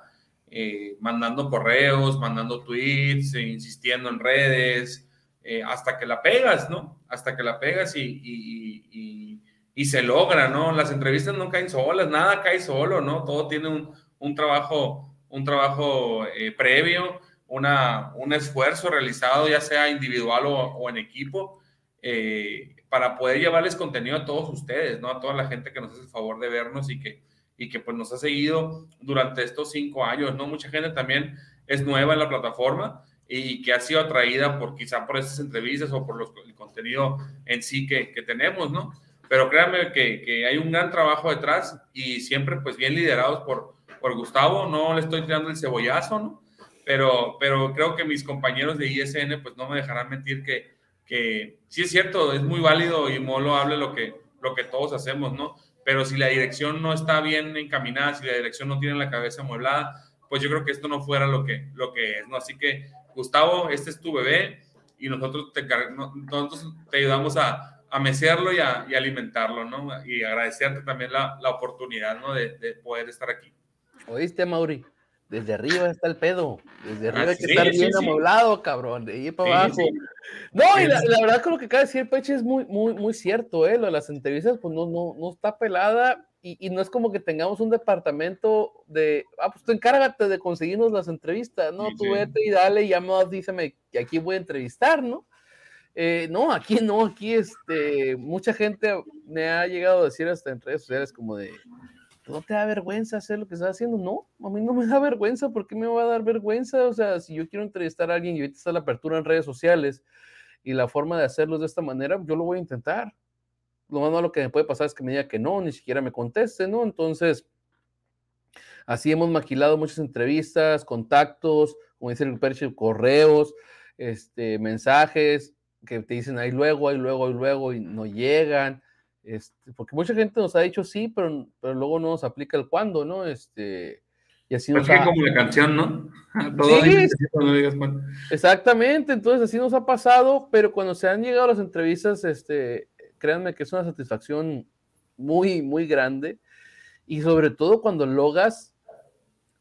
eh, mandando correos, mandando tweets, insistiendo en redes, hasta que la pegas, ¿no? Hasta que la pegas y y se logra, ¿no? Las entrevistas no caen solas, nada cae solo, ¿no? Todo tiene un, trabajo, un trabajo eh, previo, una, un esfuerzo realizado, ya sea individual o, o en equipo, eh, para poder llevarles contenido a todos ustedes, ¿no? A toda la gente que nos hace el favor de vernos y que, y que pues nos ha seguido durante estos cinco años, ¿no? Mucha gente también es nueva en la plataforma y que ha sido atraída por quizá por estas entrevistas o por los, el contenido en sí que, que tenemos, ¿no? pero créanme que, que, hay un gran trabajo detrás y siempre pues bien liderados por, por Gustavo, no le estoy tirando el cebollazo, ¿no? Pero, pero creo que mis compañeros de ISN pues no me dejarán mentir que, que sí es cierto, es muy válido y Molo hable lo que, lo que todos hacemos, ¿no? Pero si la dirección no está bien encaminada, si la dirección no tiene la cabeza amueblada, pues yo creo que esto no fuera lo que, lo que es, ¿no? Así que, Gustavo, este es tu bebé y nosotros te, nosotros ayudamos a, a mecerlo y, a, alimentarlo, ¿no? Y agradecerte también la, la oportunidad, ¿no? De, de, poder estar aquí. ¿Oíste, Mauri? Desde arriba está el pedo. Desde arriba Ah, hay que sí, estar sí, bien sí. amueblado, cabrón. De ahí para abajo. No, y la, verdad que lo que acaba de decir Peche es muy, muy, muy cierto, ¿eh? Lo de las entrevistas, pues no, no, no está pelada y, y no es como que tengamos un departamento de, ah, pues tú encárgate de conseguirnos las entrevistas, ¿no? Tú vete y dale y ya más díceme que aquí voy a entrevistar, ¿no? Eh, no, aquí no, aquí este, mucha gente me ha llegado a decir hasta en redes sociales como de, ¿no te da vergüenza hacer lo que estás haciendo? No, a mí no me da vergüenza, ¿por qué me va a dar vergüenza? O sea, si yo quiero entrevistar a alguien y ahorita está la apertura en redes sociales y la forma de hacerlo es de esta manera, yo lo voy a intentar. Lo más malo que me puede pasar es que me diga que no, ni siquiera me conteste, ¿no? Entonces, así hemos maquilado muchas entrevistas, contactos, como dice el Perche, correos, este, mensajes que te dicen ahí luego, ahí luego, ahí luego, y no llegan. Este, porque mucha gente nos ha dicho sí, pero, pero luego no nos aplica el cuándo, ¿no? Este, y así Es nos que ha- como la canción, ¿no? Todo Sí, sí, cuando digas cuándo. Exactamente, entonces así nos ha pasado, pero cuando se han llegado las entrevistas, este, créanme que es una satisfacción muy, muy grande y sobre todo cuando logras,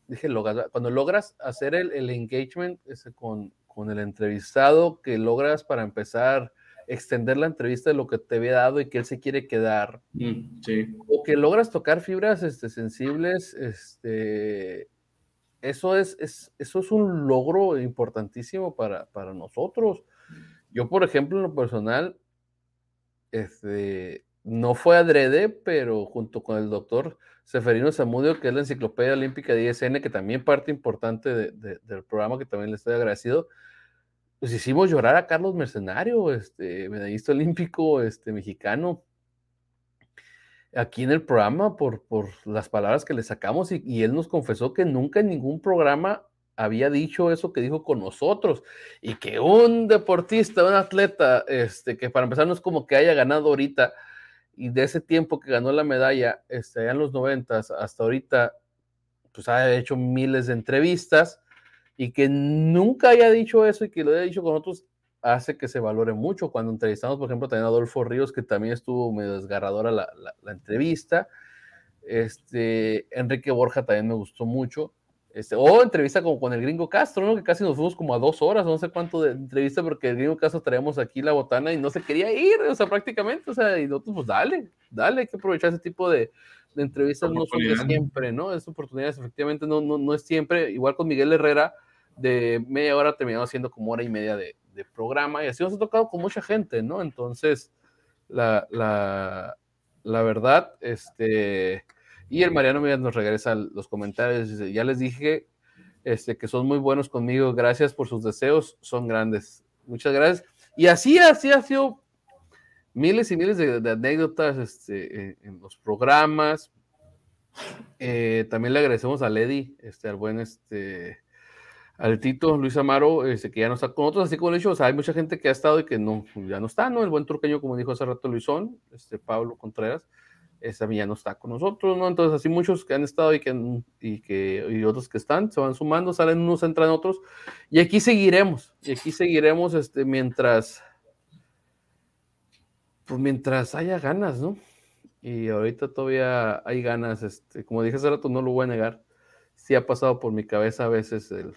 dije logras, cuando logras hacer el, el engagement ese, con, con el entrevistado, que logras para empezar extender la entrevista de lo que te había dado y que él se quiere quedar, Mm, Sí. o que logras tocar fibras este, sensibles, este, eso es, es- eso es un logro importantísimo para, para nosotros. Yo, por ejemplo, en lo personal, este, no fue adrede, pero junto con el doctor Seferino Zamudio, que es la Enciclopedia Olímpica de ISN, que también parte importante de- de- del programa, que también le estoy agradecido, pues hicimos llorar a Carlos Mercenario, este, medallista olímpico este, mexicano, aquí en el programa por, por las palabras que le sacamos y, y él nos confesó que nunca en ningún programa había dicho eso que dijo con nosotros y que un deportista, un atleta, este, que para empezar no es como que haya ganado ahorita y de ese tiempo que ganó la medalla, este, allá en los noventas hasta ahorita, pues ha hecho miles de entrevistas y que nunca haya dicho eso y que lo haya dicho con otros hace que se valore mucho. Cuando entrevistamos, por ejemplo, también a Adolfo Ríos, que también estuvo medio desgarradora la, la, la entrevista. Este, Enrique Borja también me gustó mucho. Este, o entrevista como con el gringo Castro, ¿no? Que casi nos fuimos como a dos horas, no sé cuánto de entrevista, porque el gringo Castro traíamos aquí la botana y no se quería ir, o sea, prácticamente, o sea, y nosotros, pues dale, dale, hay que aprovechar ese tipo de, de entrevistas, no son de siempre, ¿no? Es oportunidades, efectivamente, no, no, no es siempre, igual con Miguel Herrera, de media hora terminamos haciendo como hora y media de, de programa, y así nos ha tocado con mucha gente, ¿no? Entonces, la, la, la verdad, este y el Mariano Mira nos regresa los comentarios. Dice, ya les dije este, que son muy buenos conmigo. Gracias por sus deseos. Son grandes. Muchas gracias. Y así, así ha sido miles y miles de, de anécdotas este, en, en, los programas. Eh, también le agradecemos a Lady, este, al buen este, al Tito Luis Amaro, este, que ya no está con nosotros, así como le he dicho, o sea, hay mucha gente que ha estado y que no, ya no está, ¿no? El buen turqueño, como dijo hace rato Luisón, este, Pablo Contreras, esa ya no está con nosotros, ¿no? Entonces, así muchos que han estado y que, y que y otros que están, se van sumando, salen unos, entran otros, y aquí seguiremos, y aquí seguiremos este, mientras, pues mientras haya ganas, ¿no? Y ahorita todavía hay ganas, este, como dije hace rato, no lo voy a negar, sí ha pasado por mi cabeza a veces el,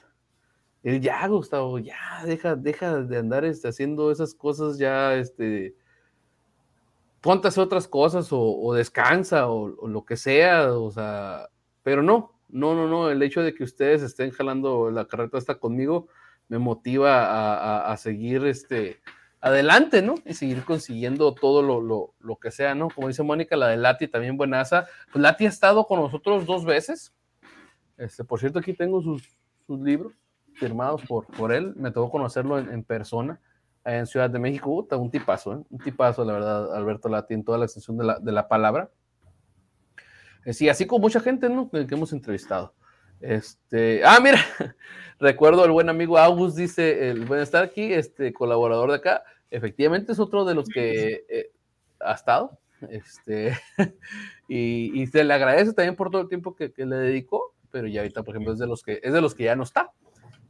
el ya, Gustavo, ya, deja, deja de andar este, haciendo esas cosas ya, este, otras cosas o, descansa o, lo que sea, o sea, pero no, no, no, no, el hecho de que ustedes estén jalando la carreta esta conmigo me motiva a, a, a seguir este, adelante, ¿no? Y seguir consiguiendo todo lo, lo, lo, que sea, ¿no? Como dice Mónica, la de Lati también buenaza, pues Lati ha estado con nosotros dos veces, este, por cierto, aquí tengo sus, sus libros firmados por, por él, me tocó conocerlo en, en persona, en Ciudad de México, uh, un tipazo, ¿eh? un tipazo, la verdad, Alberto Lati, en toda la extensión de la, de la palabra. Eh, sí, así como mucha gente, ¿no? Que hemos entrevistado. Este, ah, mira, recuerdo el buen amigo August, dice, el buen estar aquí, este colaborador de acá, efectivamente es otro de los que eh, ha estado, este, y, y, se le agradece también por todo el tiempo que, que, le dedicó, pero ya ahorita, por ejemplo, es de los que, es de los que ya no está.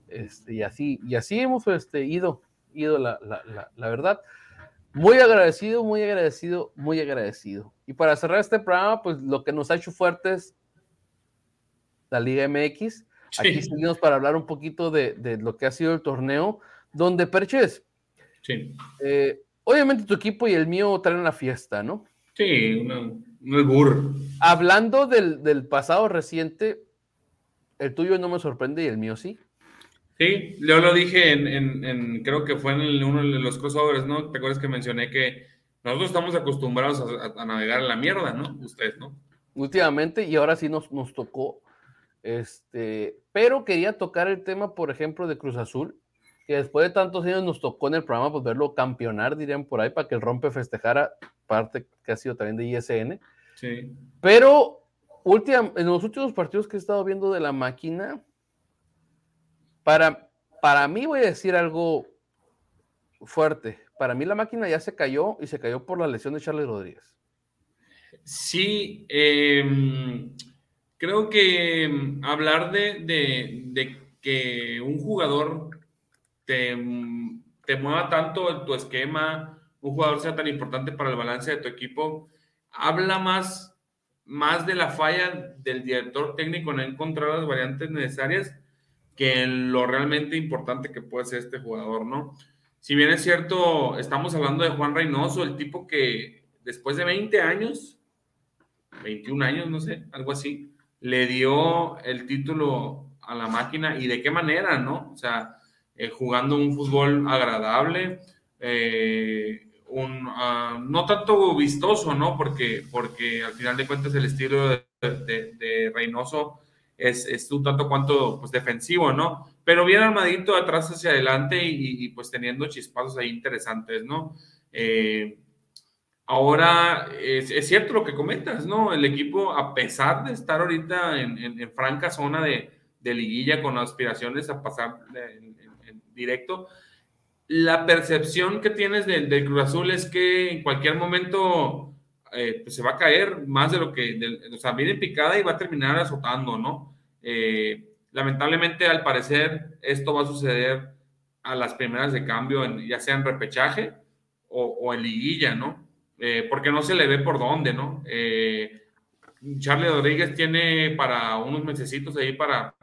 Este, y así, y así hemos este, ido, ido la, la, la, la, verdad. Muy agradecido, muy agradecido, muy agradecido. Y para cerrar este programa, pues lo que nos ha hecho fuertes la Liga MX, Aquí seguimos para hablar un poquito de, de, lo que ha sido el torneo, donde Perches, sí. Eh, obviamente tu equipo y el mío traen una fiesta, ¿no? Sí, un burro. Hablando del, del, pasado reciente, el tuyo no me sorprende y el mío sí. Sí, yo lo dije en, en, en creo que fue en uno de los crossovers, ¿no? ¿Te acuerdas que mencioné que nosotros estamos acostumbrados a, a, navegar en la mierda, ¿no? Ustedes, ¿no? Últimamente, y ahora sí nos, nos tocó. Este, pero quería tocar el tema, por ejemplo, de Cruz Azul, que después de tantos años nos tocó en el programa pues, verlo campeonar, dirían por ahí, para que el rompe festejara, parte que ha sido también de ISN. Sí. Pero en los últimos partidos que he estado viendo de la máquina, para, para mí voy a decir algo fuerte. Para mí la máquina ya se cayó y se cayó por la lesión de Charlie Rodríguez. Sí, eh, creo que hablar de, de, de, que un jugador te, te mueva tanto tu esquema, un jugador sea tan importante para el balance de tu equipo, habla más, más de la falla del director técnico en encontrar las variantes necesarias que lo realmente importante que puede ser este jugador, ¿no? Si bien es cierto, estamos hablando de Juan Reynoso, el tipo que después de 20 años, 21 años, no sé, algo así, le dio el título a la máquina y de qué manera, ¿no? O sea, eh, jugando un fútbol agradable, eh, un, uh, no tanto vistoso, ¿no? Porque, porque al final de cuentas el estilo de Reynoso es, es, un tanto cuanto pues, defensivo, ¿no? Pero bien armadito atrás hacia adelante y, pues teniendo chispazos ahí interesantes, ¿no? Eh, ahora, es, cierto lo que comentas, ¿no? El equipo, a pesar de estar ahorita en, en, franca zona de, de, liguilla con aspiraciones a pasar directo, la percepción que tienes del, del Cruz Azul es que en cualquier momento eh, pues se va a caer más de lo que, o sea, viene picada y va a terminar azotando, ¿no? Eh, lamentablemente, al parecer, esto va a suceder a las primeras de cambio, en, ya sea en repechaje o, en liguilla, ¿no? Eh, porque no se le ve por dónde, ¿no? Eh, Charlie Rodríguez tiene para unos mesecitos ahí para,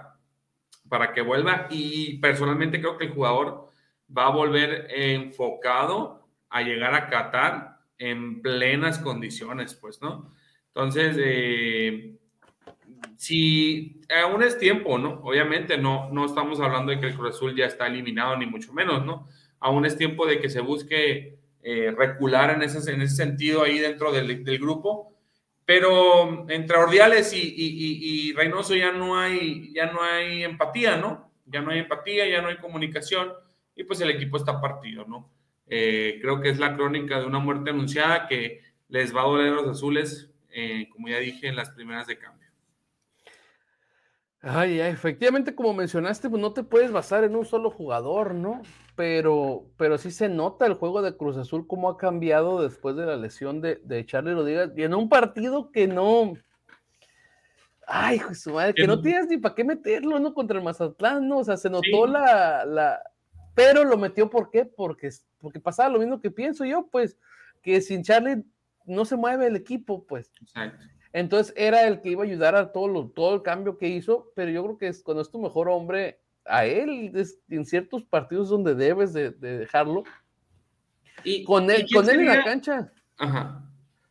para que vuelva y personalmente creo que el jugador va a volver enfocado a llegar a Qatar en plenas condiciones, pues, ¿no? Entonces, eh, si aún es tiempo, ¿no? Obviamente no, no estamos hablando de que el Cruz Azul ya está eliminado, ni mucho menos, ¿no? Aún es tiempo de que se busque eh, recular en ese, en ese sentido ahí dentro del, grupo, pero entre Ordiales y, y, Reynoso ya no, hay, ya no hay empatía, ¿no? Ya no hay empatía, ya no hay comunicación y pues el equipo está partido, ¿no? Eh, creo que es la crónica de una muerte anunciada que les va a doler a los azules, eh, como ya dije, en las primeras de cambio. Ay, ay, efectivamente, como mencionaste, pues no te puedes basar en un solo jugador, ¿no? Pero, pero sí se nota el juego de Cruz Azul, cómo ha cambiado después de la lesión de, de Charlie Rodríguez, y en un partido que no. Ay, su madre, que no tienes ni para qué meterlo, ¿no? Contra el Mazatlán, ¿no? O sea, se notó sí. la, la, pero lo metió ¿por qué? Porque, porque pasaba lo mismo que pienso yo, pues, que sin Charlie no se mueve el equipo, pues. Exacto. Entonces era el que iba a ayudar a todo, lo, todo el cambio que hizo, pero yo creo que es, cuando es tu mejor hombre, a él es, en ciertos partidos donde debes de, de dejarlo. Y con él, ¿y con él sería? en la cancha. Ajá.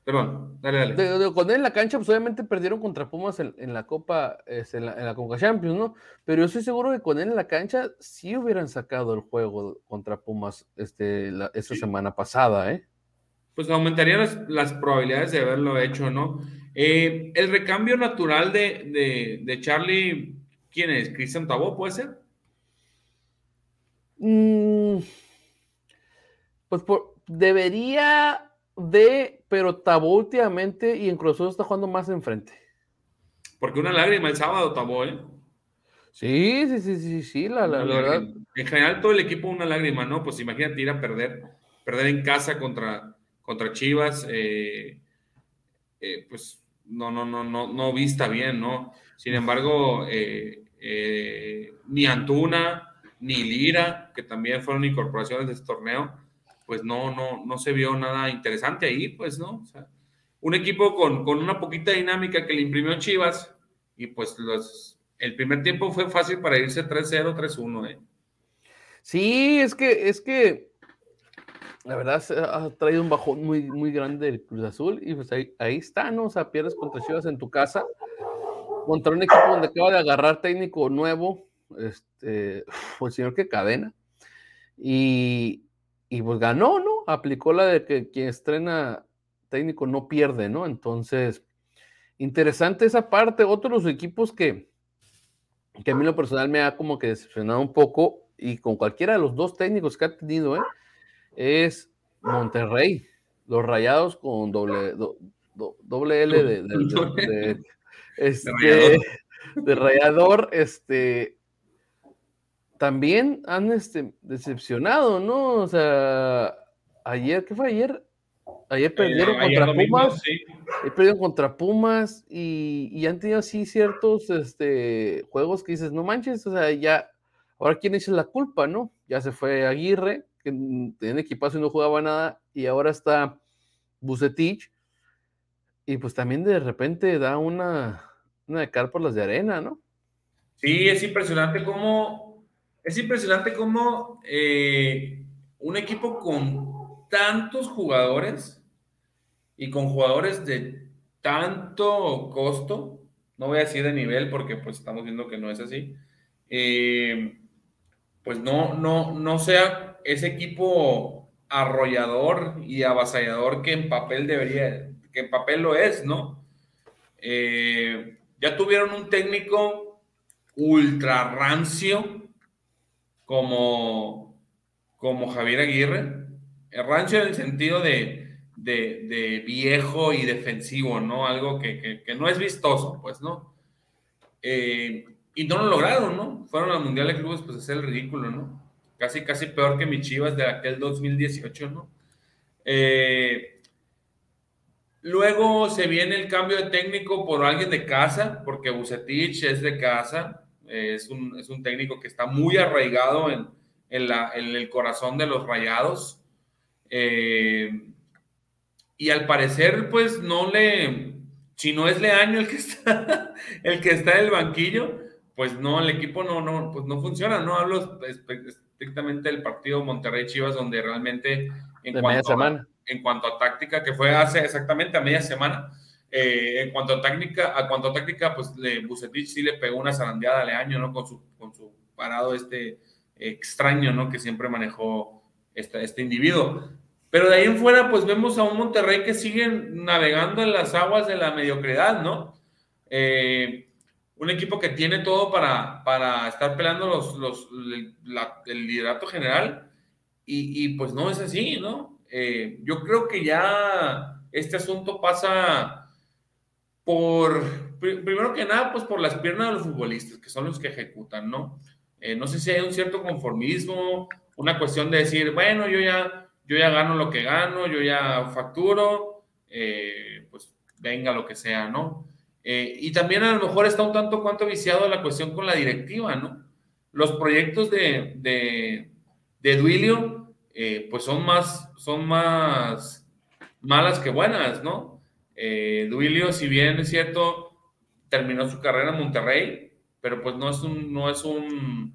Perdón, dale, dale. De, de, con él en la cancha, pues obviamente perdieron contra Pumas en, en la Copa, es, en, la, en la Conca Champions, ¿no? Pero yo estoy seguro que con él en la cancha sí hubieran sacado el juego contra Pumas este, la, esta sí. semana pasada, ¿eh? Pues aumentarían las, las, probabilidades de haberlo hecho, ¿no? Eh, el recambio natural de, de, de, Charlie, ¿quién es? ¿Cristian Tabó, puede ser? Mm, pues por, debería de, pero Tabó últimamente y en Cruz Azul está jugando más enfrente. Porque una lágrima el sábado, Tabó, ¿eh? Sí, sí, sí, sí, sí, la, la, la verdad. En general, todo el equipo una lágrima, ¿no? Pues imagínate ir a perder, perder en casa contra, contra Chivas, eh, eh, pues no, no, no, no, no vista bien, ¿no? Sin embargo, eh, ni Antuna, ni Lira, que también fueron incorporaciones de este torneo, pues no, no, no se vio nada interesante ahí, pues, ¿no? Un equipo con, con una poquita dinámica que le imprimió Chivas y pues el primer tiempo fue fácil para irse 3-0, 3-1, ¿eh? Sí, es que, es que la verdad ha traído un bajón muy, muy grande el Cruz Azul y pues ahí, ahí está, ¿no? O sea, pierdes contra Chivas en tu casa, contra un equipo donde acaba de agarrar técnico nuevo, este, el señor que cadena, y, y pues ganó, ¿no? Aplicó la de que quien estrena técnico no pierde, ¿no? Entonces, interesante esa parte. Otros equipos que, que a mí lo personal me ha como que decepcionado un poco, y con cualquiera de los dos técnicos que ha tenido, ¿eh? Es Monterrey, los rayados con doble, doble L de, de, este, de, rayador, este, también han este, decepcionado, ¿no? O sea, ayer, ¿qué fue ayer? Ayer perdieron contra Pumas, perdieron contra Pumas y, y, han tenido así ciertos este, juegos que dices, no manches, o sea, ya, ahora quién es la culpa, ¿no? Ya se fue Aguirre, que tenía equipazo y no jugaba nada, y ahora está Bucetich, y pues también de repente da una, una de car por las de arena, ¿no? Sí, es impresionante cómo, es impresionante cómo eh, un equipo con tantos jugadores y con jugadores de tanto costo, no voy a decir de nivel porque pues estamos viendo que no es así, eh, pues no, no, no sea ese equipo arrollador y avasallador que en papel debería, que en papel lo es, ¿no? Eh, ya tuvieron un técnico ultra rancio como, como Javier Aguirre, rancio en el sentido de, de, viejo y defensivo, ¿no? Algo que, no es vistoso, pues, ¿no? Eh, y no lo lograron, ¿no? Fueron al Mundial de Clubes, pues, hacer el ridículo, ¿no? Casi, casi peor que mi Chivas de aquel 2018, ¿no? Eh, luego se viene el cambio de técnico por alguien de casa, porque Bucetich es de casa, es, un, es, un, técnico que está muy arraigado en, en, la, en el corazón de los rayados. Eh, y al parecer, pues no le, si no es Leaño el que está, el que está en el banquillo, pues no, el equipo no, no, pues no funciona, ¿no? Hablo estrictamente del partido Monterrey-Chivas, donde realmente en cuanto, a, en cuanto a táctica, que fue hace exactamente a media semana, eh, en cuanto a táctica, a cuanto a táctica, pues le, Bucetich sí le pegó una zarandeada al año, ¿no? Con su, con su parado este extraño, ¿no? Que siempre manejó este, este individuo. Pero de ahí en fuera, pues vemos a un Monterrey que sigue navegando en las aguas de la mediocridad, ¿no? Eh, un equipo que tiene todo para, para estar peleando los, los, el liderato general y, y, pues no es así, ¿no? Eh, yo creo que ya este asunto pasa por, primero que nada, pues por las piernas de los futbolistas, que son los que ejecutan, ¿no? Eh, no sé si hay un cierto conformismo, una cuestión de decir, bueno, yo ya, yo ya gano lo que gano, yo ya facturo, eh, pues venga lo que sea, ¿no? Eh, y también a lo mejor está un tanto cuanto viciado la cuestión con la directiva, ¿no? Los proyectos de, de, Duilio, eh, pues son más, son más malas que buenas, ¿no? Eh, Duilio, si bien es cierto, terminó su carrera en Monterrey, pero pues no es un, no es un,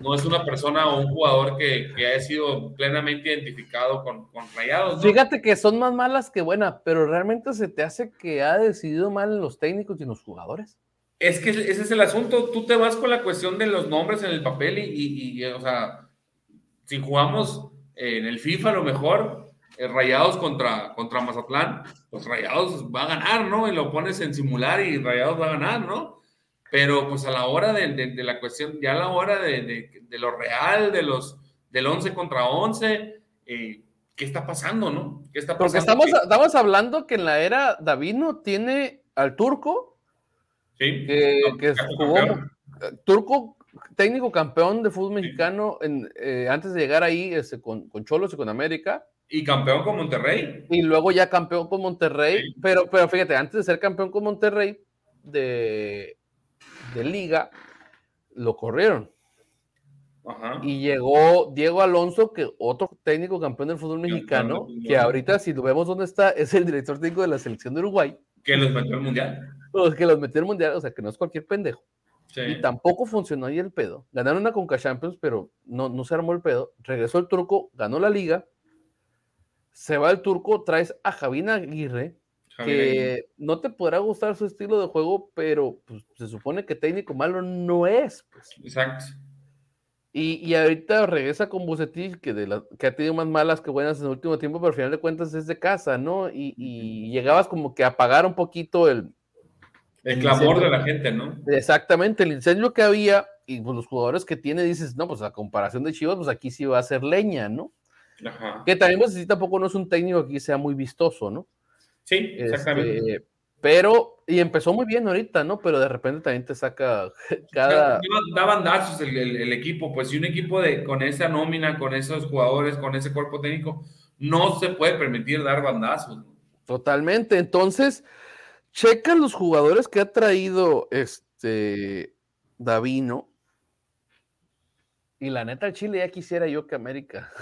no es una persona o un jugador que, que haya sido plenamente identificado con, con Rayados. Fíjate que son más malas que buenas, pero realmente se te hace que ha decidido mal en los técnicos y en los jugadores. Es que ese es el asunto. Tú te vas con la cuestión de los nombres en el papel y, y, o sea, si jugamos en el FIFA a lo mejor, eh, Rayados contra, contra Mazatlán, pues Rayados va a ganar, ¿no? Y lo pones en simular y Rayados va a ganar, ¿no? Pero pues a la hora de, la cuestión, ya a la hora de, lo real, de los del 11 contra 11, eh, ¿qué está pasando, no? ¿Qué está pasando? Porque estamos, estamos hablando que en la era Davino tiene al turco, sí, que, jugó turco técnico campeón de fútbol mexicano en, eh, antes de llegar ahí este, con, con, Cholos y con América. Y campeón con Monterrey. Y luego ya campeón con Monterrey. Pero, pero fíjate, antes de ser campeón con Monterrey, de, de liga, lo corrieron. Y llegó Diego Alonso, que otro técnico campeón del fútbol mexicano, que ahorita si lo vemos dónde está, es el director técnico de la selección de Uruguay. Que los metió al mundial. que los metió al mundial, o sea que no es cualquier pendejo. Y tampoco funcionó ahí el pedo. Ganaron una Conca Champions, pero no, no se armó el pedo. Regresó el turco, ganó la liga. Se va el turco, traes a Javina Aguirre, que no te podrá gustar su estilo de juego, pero pues, se supone que técnico malo no es. Pues. Exacto. Y, y, ahorita regresa con Bucetich, que, de la, que ha tenido más malas que buenas en el último tiempo, pero al final de cuentas es de casa, ¿no? Y, y llegabas como que a apagar un poquito el... El clamor de la gente, ¿no? Exactamente, el incendio que había y pues, los jugadores que tiene, dices, no, pues a comparación de Chivas, pues aquí sí va a ser leña, ¿no? Ajá. Que también pues sí, tampoco no es un técnico que sea muy vistoso, ¿no? Sí, exactamente. Este, pero, y empezó muy bien ahorita, ¿no? Pero de repente también te saca cada. Da bandazos el, el, equipo, pues si un equipo de, con esa nómina, con esos jugadores, con ese cuerpo técnico, no se puede permitir dar bandazos. Totalmente. Entonces, checan los jugadores que ha traído este Davino. Y la neta, Chile ya quisiera yo que América.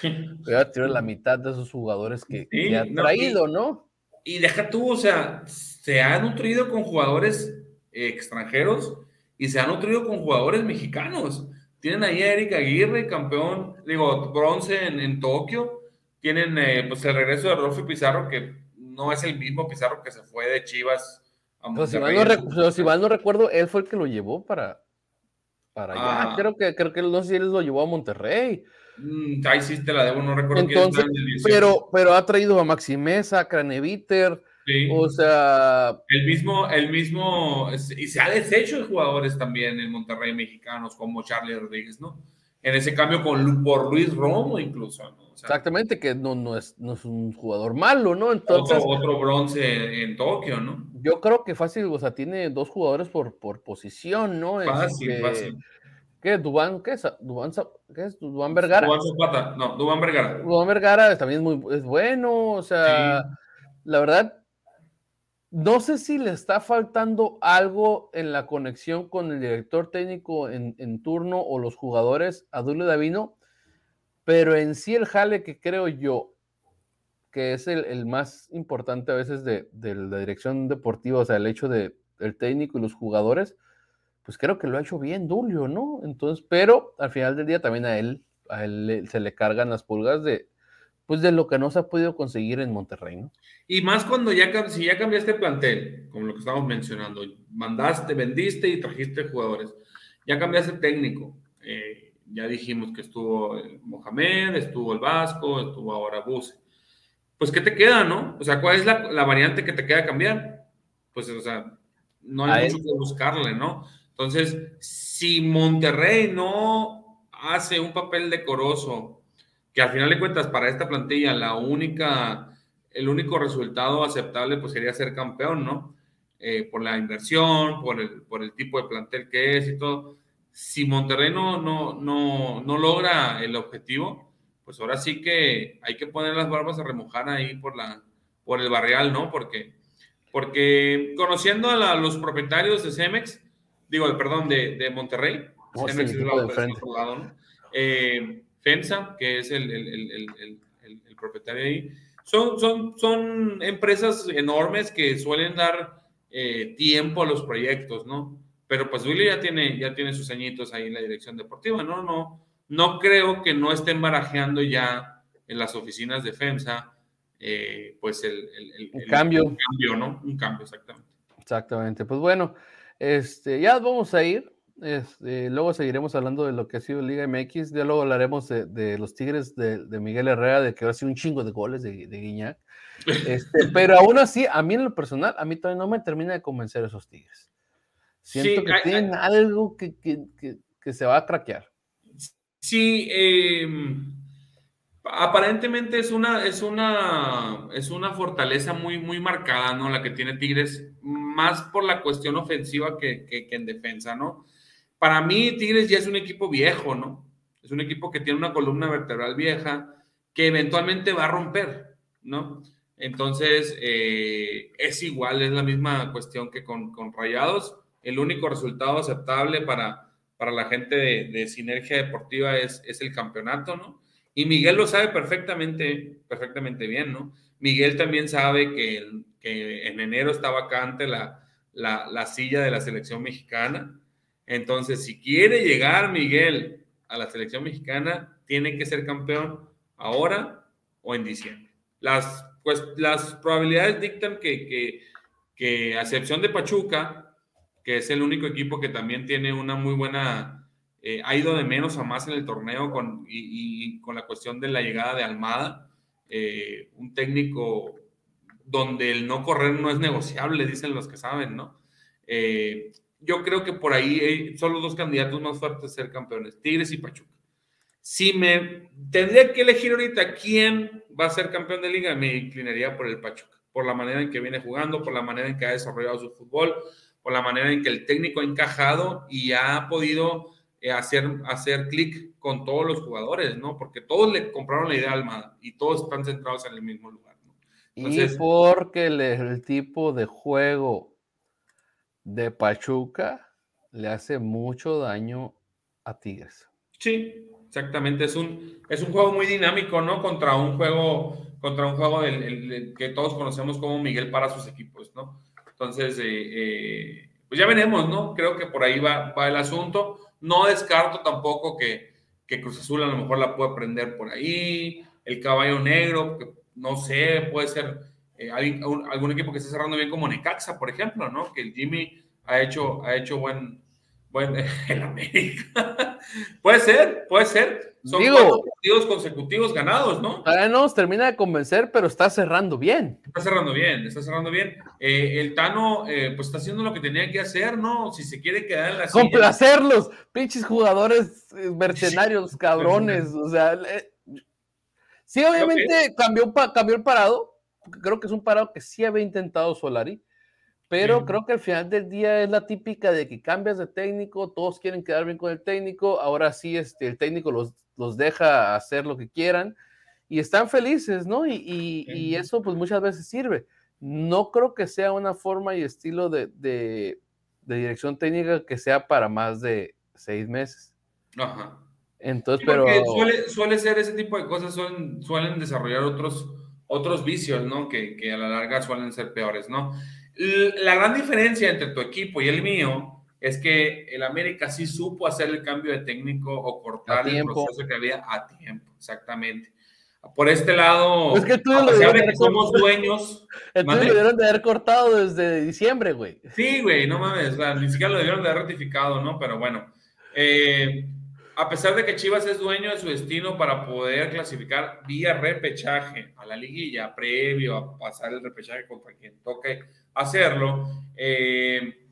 Sí. a tirar la mitad de esos jugadores que, ha traído, ¿no? Y deja tú, o sea, se ha nutrido con jugadores extranjeros y se ha nutrido con jugadores mexicanos. Tienen ahí a Eric Aguirre, campeón, digo, bronce en, Tokio. Tienen eh, pues el regreso de Rolfo Pizarro, que no es el mismo Pizarro que se fue de Chivas a Monterrey. si mal no, recuerdo, él fue el que lo llevó para, para allá. Ah. Creo que, creo que no sé si él lo llevó a Monterrey. Mm, ahí sí te la debo, no recuerdo Entonces, pero, pero ha traído a Maximeza, a Craneviter, o sea... El mismo, el mismo, y se ha deshecho de jugadores también en Monterrey mexicanos, como Charlie Rodríguez, ¿no? En ese cambio con, por Luis Romo incluso, Exactamente, que no, no, es, no es un jugador malo, ¿no? Entonces... Otro, bronce en Tokio, ¿no? Yo creo que fácil, o sea, tiene dos jugadores por, por posición, ¿no? Fácil, este, fácil ¿Qué es Dubán? ¿Qué es? ¿Dubán, ¿qué es? ¿Dubán Vergara? Dubán Zapata, no, Dubán Vergara. Dubán Vergara también es muy es bueno, o sea, la verdad, no sé si le está faltando algo en la conexión con el director técnico en, en turno o los jugadores a Dulio Davino, pero en sí el jale que creo yo que es el, el más importante a veces de, de, la dirección deportiva, o sea, el hecho de el técnico y los jugadores, pues creo que lo ha hecho bien Dulio, ¿no? Entonces, pero al final del día también a él, a él se le cargan las pulgas de, pues de lo que no se ha podido conseguir en Monterrey, ¿no? Y más cuando ya, si ya cambiaste plantel, como lo que estamos mencionando, mandaste, vendiste y trajiste jugadores, ya cambiaste técnico, eh, ya dijimos que estuvo Mohamed, estuvo el Vasco, estuvo ahora Buse. Pues, ¿qué te queda, no? O sea, ¿cuál es la, la variante que te queda cambiar? Pues, o sea, no hay mucho que buscarle, ¿no? Entonces, si Monterrey no hace un papel decoroso, que al final de cuentas para esta plantilla la única, el único resultado aceptable pues sería ser campeón, ¿no? Eh, por la inversión, por el, por el tipo de plantel que es y todo. Si Monterrey no, no, no, no logra el objetivo, pues ahora sí que hay que poner las barbas a remojar ahí por, la, por el barrial, ¿no? Porque, porque conociendo a los propietarios de Cemex, digo, perdón, de, de Monterrey. Oh, eh, FEMSA, que es el, el, el, el, propietario ahí, son, son, son empresas enormes que suelen dar eh, tiempo a los proyectos, ¿no? Pero pues Willy ya tiene, ya tiene sus añitos ahí en la dirección deportiva, ¿no? No, no creo que no estén barajeando ya en las oficinas de FEMSA, eh, pues el, el, cambio. Un cambio, ¿no? Un cambio, exactamente. Exactamente. Pues bueno, este, ya vamos a ir. Este, luego seguiremos hablando de lo que ha sido Liga MX. Ya luego hablaremos de, los Tigres de, Miguel Herrera, de que ha sido un chingo de goles de, de Guiñac. Este, pero aún así, a mí en lo personal, a mí todavía no me termina de convencer esos Tigres. Siento que tienen algo que, que, se va a craquear. Sí, eh, aparentemente es una, es una, es una fortaleza muy, muy marcada, ¿no? La que tiene Tigres, más por la cuestión ofensiva que, que, en defensa, ¿no? Para mí, Tigres ya es un equipo viejo, ¿no? Es un equipo que tiene una columna vertebral vieja que eventualmente va a romper, ¿no? Entonces, eh, es igual, es la misma cuestión que con, con Rayados. El único resultado aceptable para, para la gente de, de Sinergia Deportiva es, es el campeonato, ¿no? Y Miguel lo sabe perfectamente, perfectamente bien, ¿no? Miguel también sabe que, en enero está vacante la, la, la, silla de la selección mexicana Entonces, si quiere llegar Miguel a la selección mexicana, tiene que ser campeón ahora o en diciembre. Las, pues, las probabilidades dictan que, que, que, a excepción de Pachuca, que es el único equipo que también tiene una muy buena, eh, ha ido de menos a más en el torneo con, y, con la cuestión de la llegada de Almada, eh, un técnico donde el no correr no es negociable, dicen los que saben, ¿no? Eh, yo creo que por ahí son los dos candidatos más fuertes ser campeones, Tigres y Pachuca. Si me tendría que elegir ahorita quién va a ser campeón de liga, me inclinaría por el Pachuca, por la manera en que viene jugando, por la manera en que ha desarrollado su fútbol, por la manera en que el técnico ha encajado y ha podido eh, hacer, hacer clic con todos los jugadores, ¿no? Porque todos le compraron la idea a Almada y todos están centrados en el mismo lugar. ¿no? Entonces, y porque el, el tipo de juego de Pachuca le hace mucho daño a Tigres. Sí, exactamente. Es un, es un juego muy dinámico, ¿no? Contra un juego, contra un juego del, el, el, que todos conocemos como Miguel para sus equipos, ¿no? Entonces, eh, eh, pues ya veremos, ¿no? Creo que por ahí va, va el asunto. No descarto tampoco que, que, Cruz Azul a lo mejor la puede prender por ahí. El caballo negro, no sé, puede ser eh, algún, algún, equipo que esté cerrando bien como Necaxa, por ejemplo, ¿no? Que el Jimmy ha hecho, ha hecho buen, buen el América. puede ser, puede ser. Son Digo, cuatro partidos consecutivos ganados, ¿no? Todavía no nos termina de convencer, pero está cerrando bien. Está cerrando bien, está cerrando bien. Eh, el Tano, eh, pues está haciendo lo que tenía que hacer, ¿no? Si se quiere quedar en la silla. Complacerlos, pinches jugadores eh, mercenarios, cabrones. o sea, eh, sí, obviamente cambió, cambió el parado. Creo que es un parado que sí había intentado Solari pero sí. creo que al final del día es la típica de que cambias de técnico, todos quieren quedar bien con el técnico, ahora sí este, el técnico los, los deja hacer lo que quieran y están felices, ¿no? Y, y, y, eso pues muchas veces sirve. No creo que sea una forma y estilo de, de, de dirección técnica que sea para más de seis meses. Ajá. Entonces, pero... Suele, suele, ser ese tipo de cosas, suelen, suelen desarrollar otros, otros vicios, ¿no? Que, que a la larga suelen ser peores, ¿no? La gran diferencia entre tu equipo y el mío es que el América sí supo hacer el cambio de técnico o cortar el proceso que había a tiempo, exactamente. Por este lado, es que tú a pesar de que somos dueños. El lo debieron de haber cortado desde diciembre, güey. Sí, güey, no mames, o sea, ni siquiera lo debieron de haber ratificado, ¿no? Pero bueno, eh, a pesar de que Chivas es dueño de su destino para poder clasificar vía repechaje a la liguilla, previo a pasar el repechaje contra quien toque hacerlo, eh,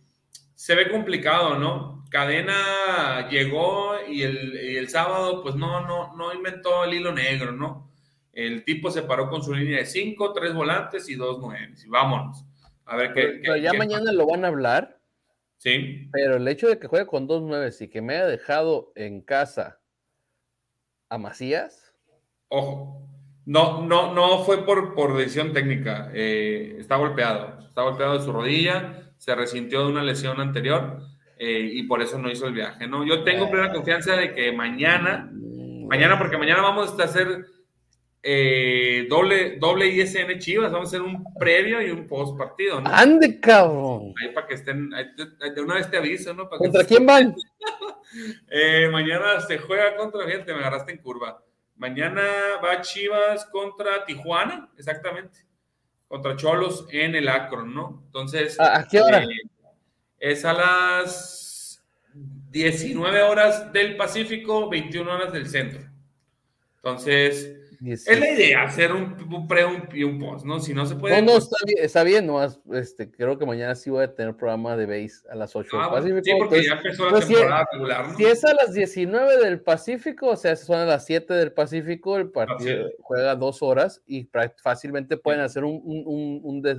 se ve complicado, ¿no? Cadena llegó y el, y el, sábado, pues no, no, no inventó el hilo negro, ¿no? El tipo se paró con su línea de cinco, tres volantes y dos nueves. Y vámonos. A ver qué. Pero, ya qué mañana pasa. lo van a hablar. Sí. Pero el hecho de que juegue con dos nueves y que me haya dejado en casa a Macías. Ojo. No, no, no fue por, por decisión técnica. Eh, está golpeado. Está golpeado de su rodilla. Se resintió de una lesión anterior. Eh, y por eso no hizo el viaje. ¿no? Yo tengo plena confianza de que mañana, mañana, porque mañana vamos a hacer eh, doble, doble ISN Chivas, vamos a hacer un previo y un post partido. ¿no? ¡Ande, cabrón! Ahí para que estén, de, una vez te aviso, ¿no? Para ¿Contra quién van? eh, mañana se juega contra, fíjate, me agarraste en curva. Mañana va Chivas contra Tijuana, exactamente. Contra Cholos en el Acron, ¿no? Entonces. ¿A, ¿a qué hora? Eh, es a las 19 horas del Pacífico, 21 horas del centro. Entonces, es la idea, hacer un, un, pre un, y un post, ¿no? Si no se puede. No, no, está bien, está bien nomás, este, creo que mañana sí voy a tener programa de base a las 8 ah, del Pacífico. Sí, porque entonces, ya empezó la temporada si, regular, ¿no? Si es a las 19 del Pacífico, o sea, son a las 7 del Pacífico, el partido ah, sí. juega dos horas y fácilmente pueden sí. hacer un, un, un, des,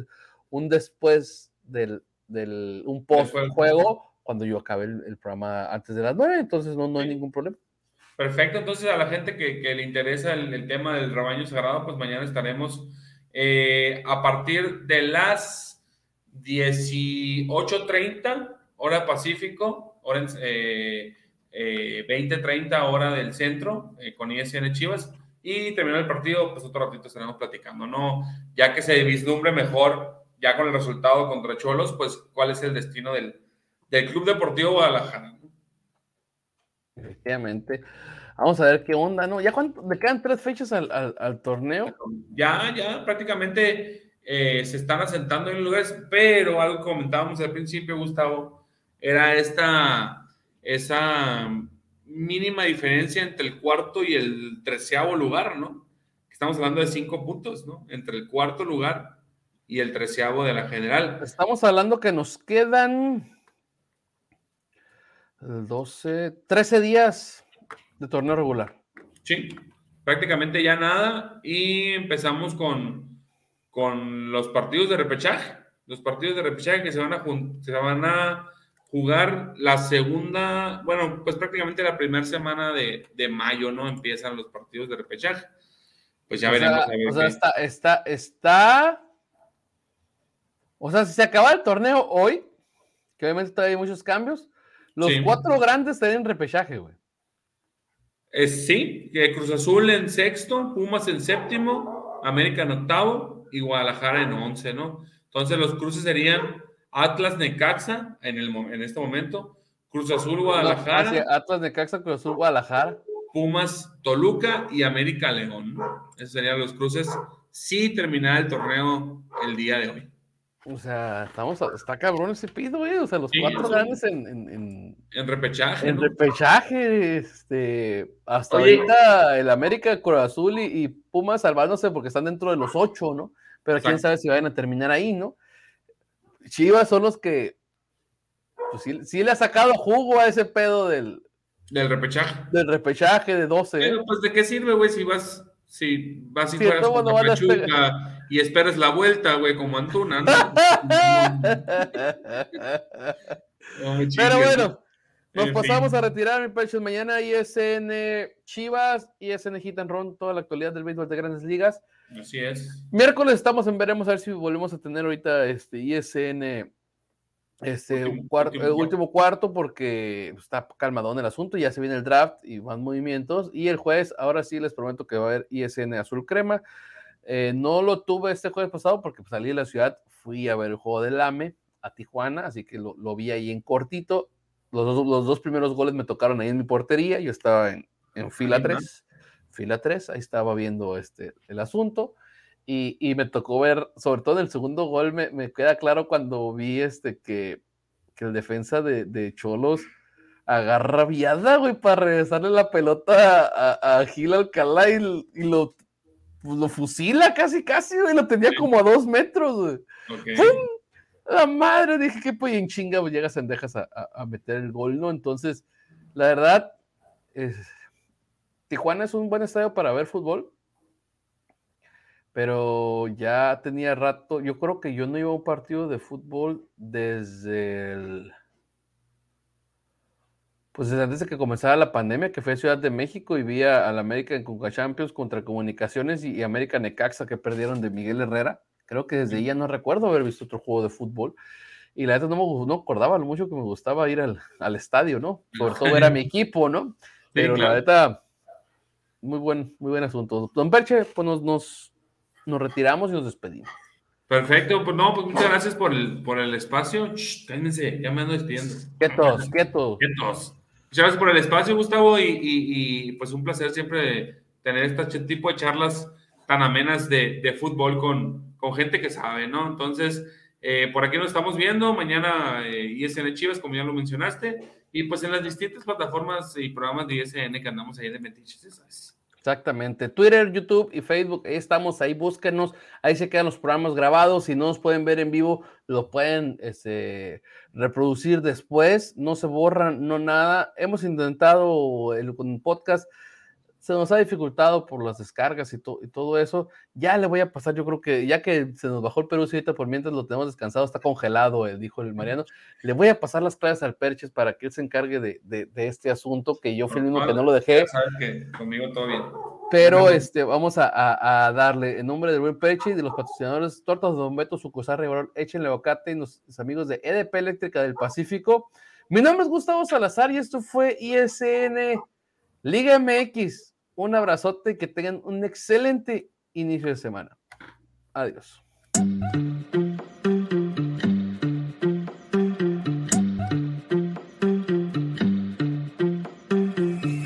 un después del, del un post juego cuando yo acabe el, el, programa antes de las 9, entonces no, no hay ningún problema. Perfecto, entonces a la gente que, le interesa el, tema del rebaño sagrado, pues mañana estaremos eh, a partir de las 18.30 hora Pacífico, hora eh, eh, 20.30 hora del centro eh, con ISN Chivas y terminó el partido, pues otro ratito estaremos platicando, ¿no? Ya que se vislumbre mejor, ya con el resultado contra Cholos, pues cuál es el destino del Club Deportivo Guadalajara. Efectivamente. Vamos a ver qué onda, ¿no? ¿Ya cuánto, le quedan tres fechas al, al, al torneo? Ya, ya prácticamente eh, se están asentando en lugares, pero algo que comentábamos al principio, Gustavo, era esta, esa mínima diferencia entre el cuarto y el treceavo lugar, ¿no? Estamos hablando de cinco puntos, ¿no? Entre el cuarto lugar y el treceavo de la general. Estamos hablando que nos quedan 12, 13 días de torneo regular. Sí, prácticamente ya nada y empezamos con, con los partidos de repechaje. Los partidos de repechaje que se van a, se van a jugar la segunda, bueno, pues prácticamente la primera semana de, de, mayo, ¿no? Empiezan los partidos de repechaje. Pues ya o veremos. Sea, o sea, está, está, está. O sea, si se acaba el torneo hoy, que obviamente todavía hay muchos cambios, los sí. cuatro grandes tienen repechaje, güey. Eh, sí, Cruz Azul en sexto, Pumas en séptimo, América en octavo y Guadalajara en once, ¿no? Entonces los cruces serían Atlas Necaxa en, el, en este momento, Cruz Azul Guadalajara. No, Atlas Necaxa, Cruz Azul Guadalajara. Pumas Toluca y América León. Esos serían los cruces si terminara el torneo el día de hoy. O sea, estamos, está cabrón ese pido, güey. O sea, los sí, cuatro grandes en, en, en, en repechaje. En ¿no? repechaje, este, hasta Oye. ahorita el América, Cruz Azul y, y, Pumas salvándose porque están dentro de los ocho, ¿no? Pero quién sabe si vayan a terminar ahí, ¿no? Chivas son los que, pues sí, sí le ha sacado jugo a ese pedo del, del repechaje. Del repechaje de 12. Pero, pues, ¿de qué sirve, güey, si vas, si vas y sí, juegas con no Pachuca y esperas la vuelta, güey, como Antuna, ¿no? no Pero bueno, nos en pasamos fin. a retirar, mi pecho. Mañana ISN Chivas, ISN Hit and Run, toda la actualidad del béisbol de grandes ligas. Así es. Miércoles estamos en veremos a ver si volvemos a tener ahorita este ISN este último, cuarto, último, eh, último cuarto porque está calmadón el asunto, ya se viene el draft y más movimientos. Y el jueves, ahora sí les prometo que va a haber ISN Azul Crema. Eh, no lo tuve este jueves pasado porque pues, salí de la ciudad, fui a ver el juego del AME a Tijuana, así que lo, lo vi ahí en cortito. Los dos, los dos, primeros goles me tocaron ahí en mi portería, yo estaba en, en fila 3, fila 3, ahí estaba viendo este, el asunto. Y, y, me tocó ver, sobre todo el segundo gol, me, me queda claro cuando vi este que, que el defensa de, de, Cholos agarra viada, güey, para regresarle la pelota a, a Gil Alcalá y, y lo, pues, lo, fusila casi, casi, güey, lo tenía como a dos metros, güey. Okay. La madre, dije que pues en chinga llegas a, a, a, meter el gol, ¿no? Entonces, la verdad, es, Tijuana es un buen estadio para ver fútbol pero ya tenía rato, yo creo que yo no iba a un partido de fútbol desde el, pues desde antes de que comenzara la pandemia, que fue Ciudad de México y vi al América en Conca Champions contra Comunicaciones y, y, América Necaxa que perdieron de Miguel Herrera. Creo que desde ahí ya no recuerdo haber visto otro juego de fútbol. Y la verdad no me no acordaba lo mucho que me gustaba ir al, al estadio, ¿no? Sobre todo era mi equipo, ¿no? Pero sí, claro. la neta, muy buen, muy buen asunto. Don Perche, pues nos, nos nos retiramos y nos despedimos. Perfecto, pues no, pues muchas gracias por el, por el espacio. Shh, cálmense, ya me ando despidiendo. Quietos, quietos. Quietos. Muchas gracias por el espacio, Gustavo, y, y, y pues un placer siempre tener este tipo de charlas tan amenas de, de fútbol con, con, gente que sabe, ¿no? Entonces, eh, por aquí nos estamos viendo, mañana eh, ISN Chivas, como ya lo mencionaste, y pues en las distintas plataformas y programas de ISN que andamos ahí de metiches. Exactamente. Twitter, YouTube y Facebook, ahí estamos, ahí búsquenos, ahí se quedan los programas grabados, si no nos pueden ver en vivo, lo pueden este, reproducir después, no se borran, no nada. Hemos intentado el, podcast, se nos ha dificultado por las descargas y, to, y, todo eso. Ya le voy a pasar, yo creo que ya que se nos bajó el Perú, si ahorita por mientras lo tenemos descansado, está congelado, eh, dijo el Mariano, le voy a pasar las claves al Perches para que él se encargue de, de, de este asunto, que yo fui el mismo que no lo dejé. Sabes que conmigo todo bien. Pero este, vamos a, a, a, darle, en nombre del buen Perche y de los patrocinadores Tortas de Don Beto, Sucusar, Rivalor, échenle bocate y los, los amigos de EDP Eléctrica del Pacífico. Mi nombre es Gustavo Salazar y esto fue ISN Liga MX un abrazote y que tengan un excelente inicio de semana. Adiós.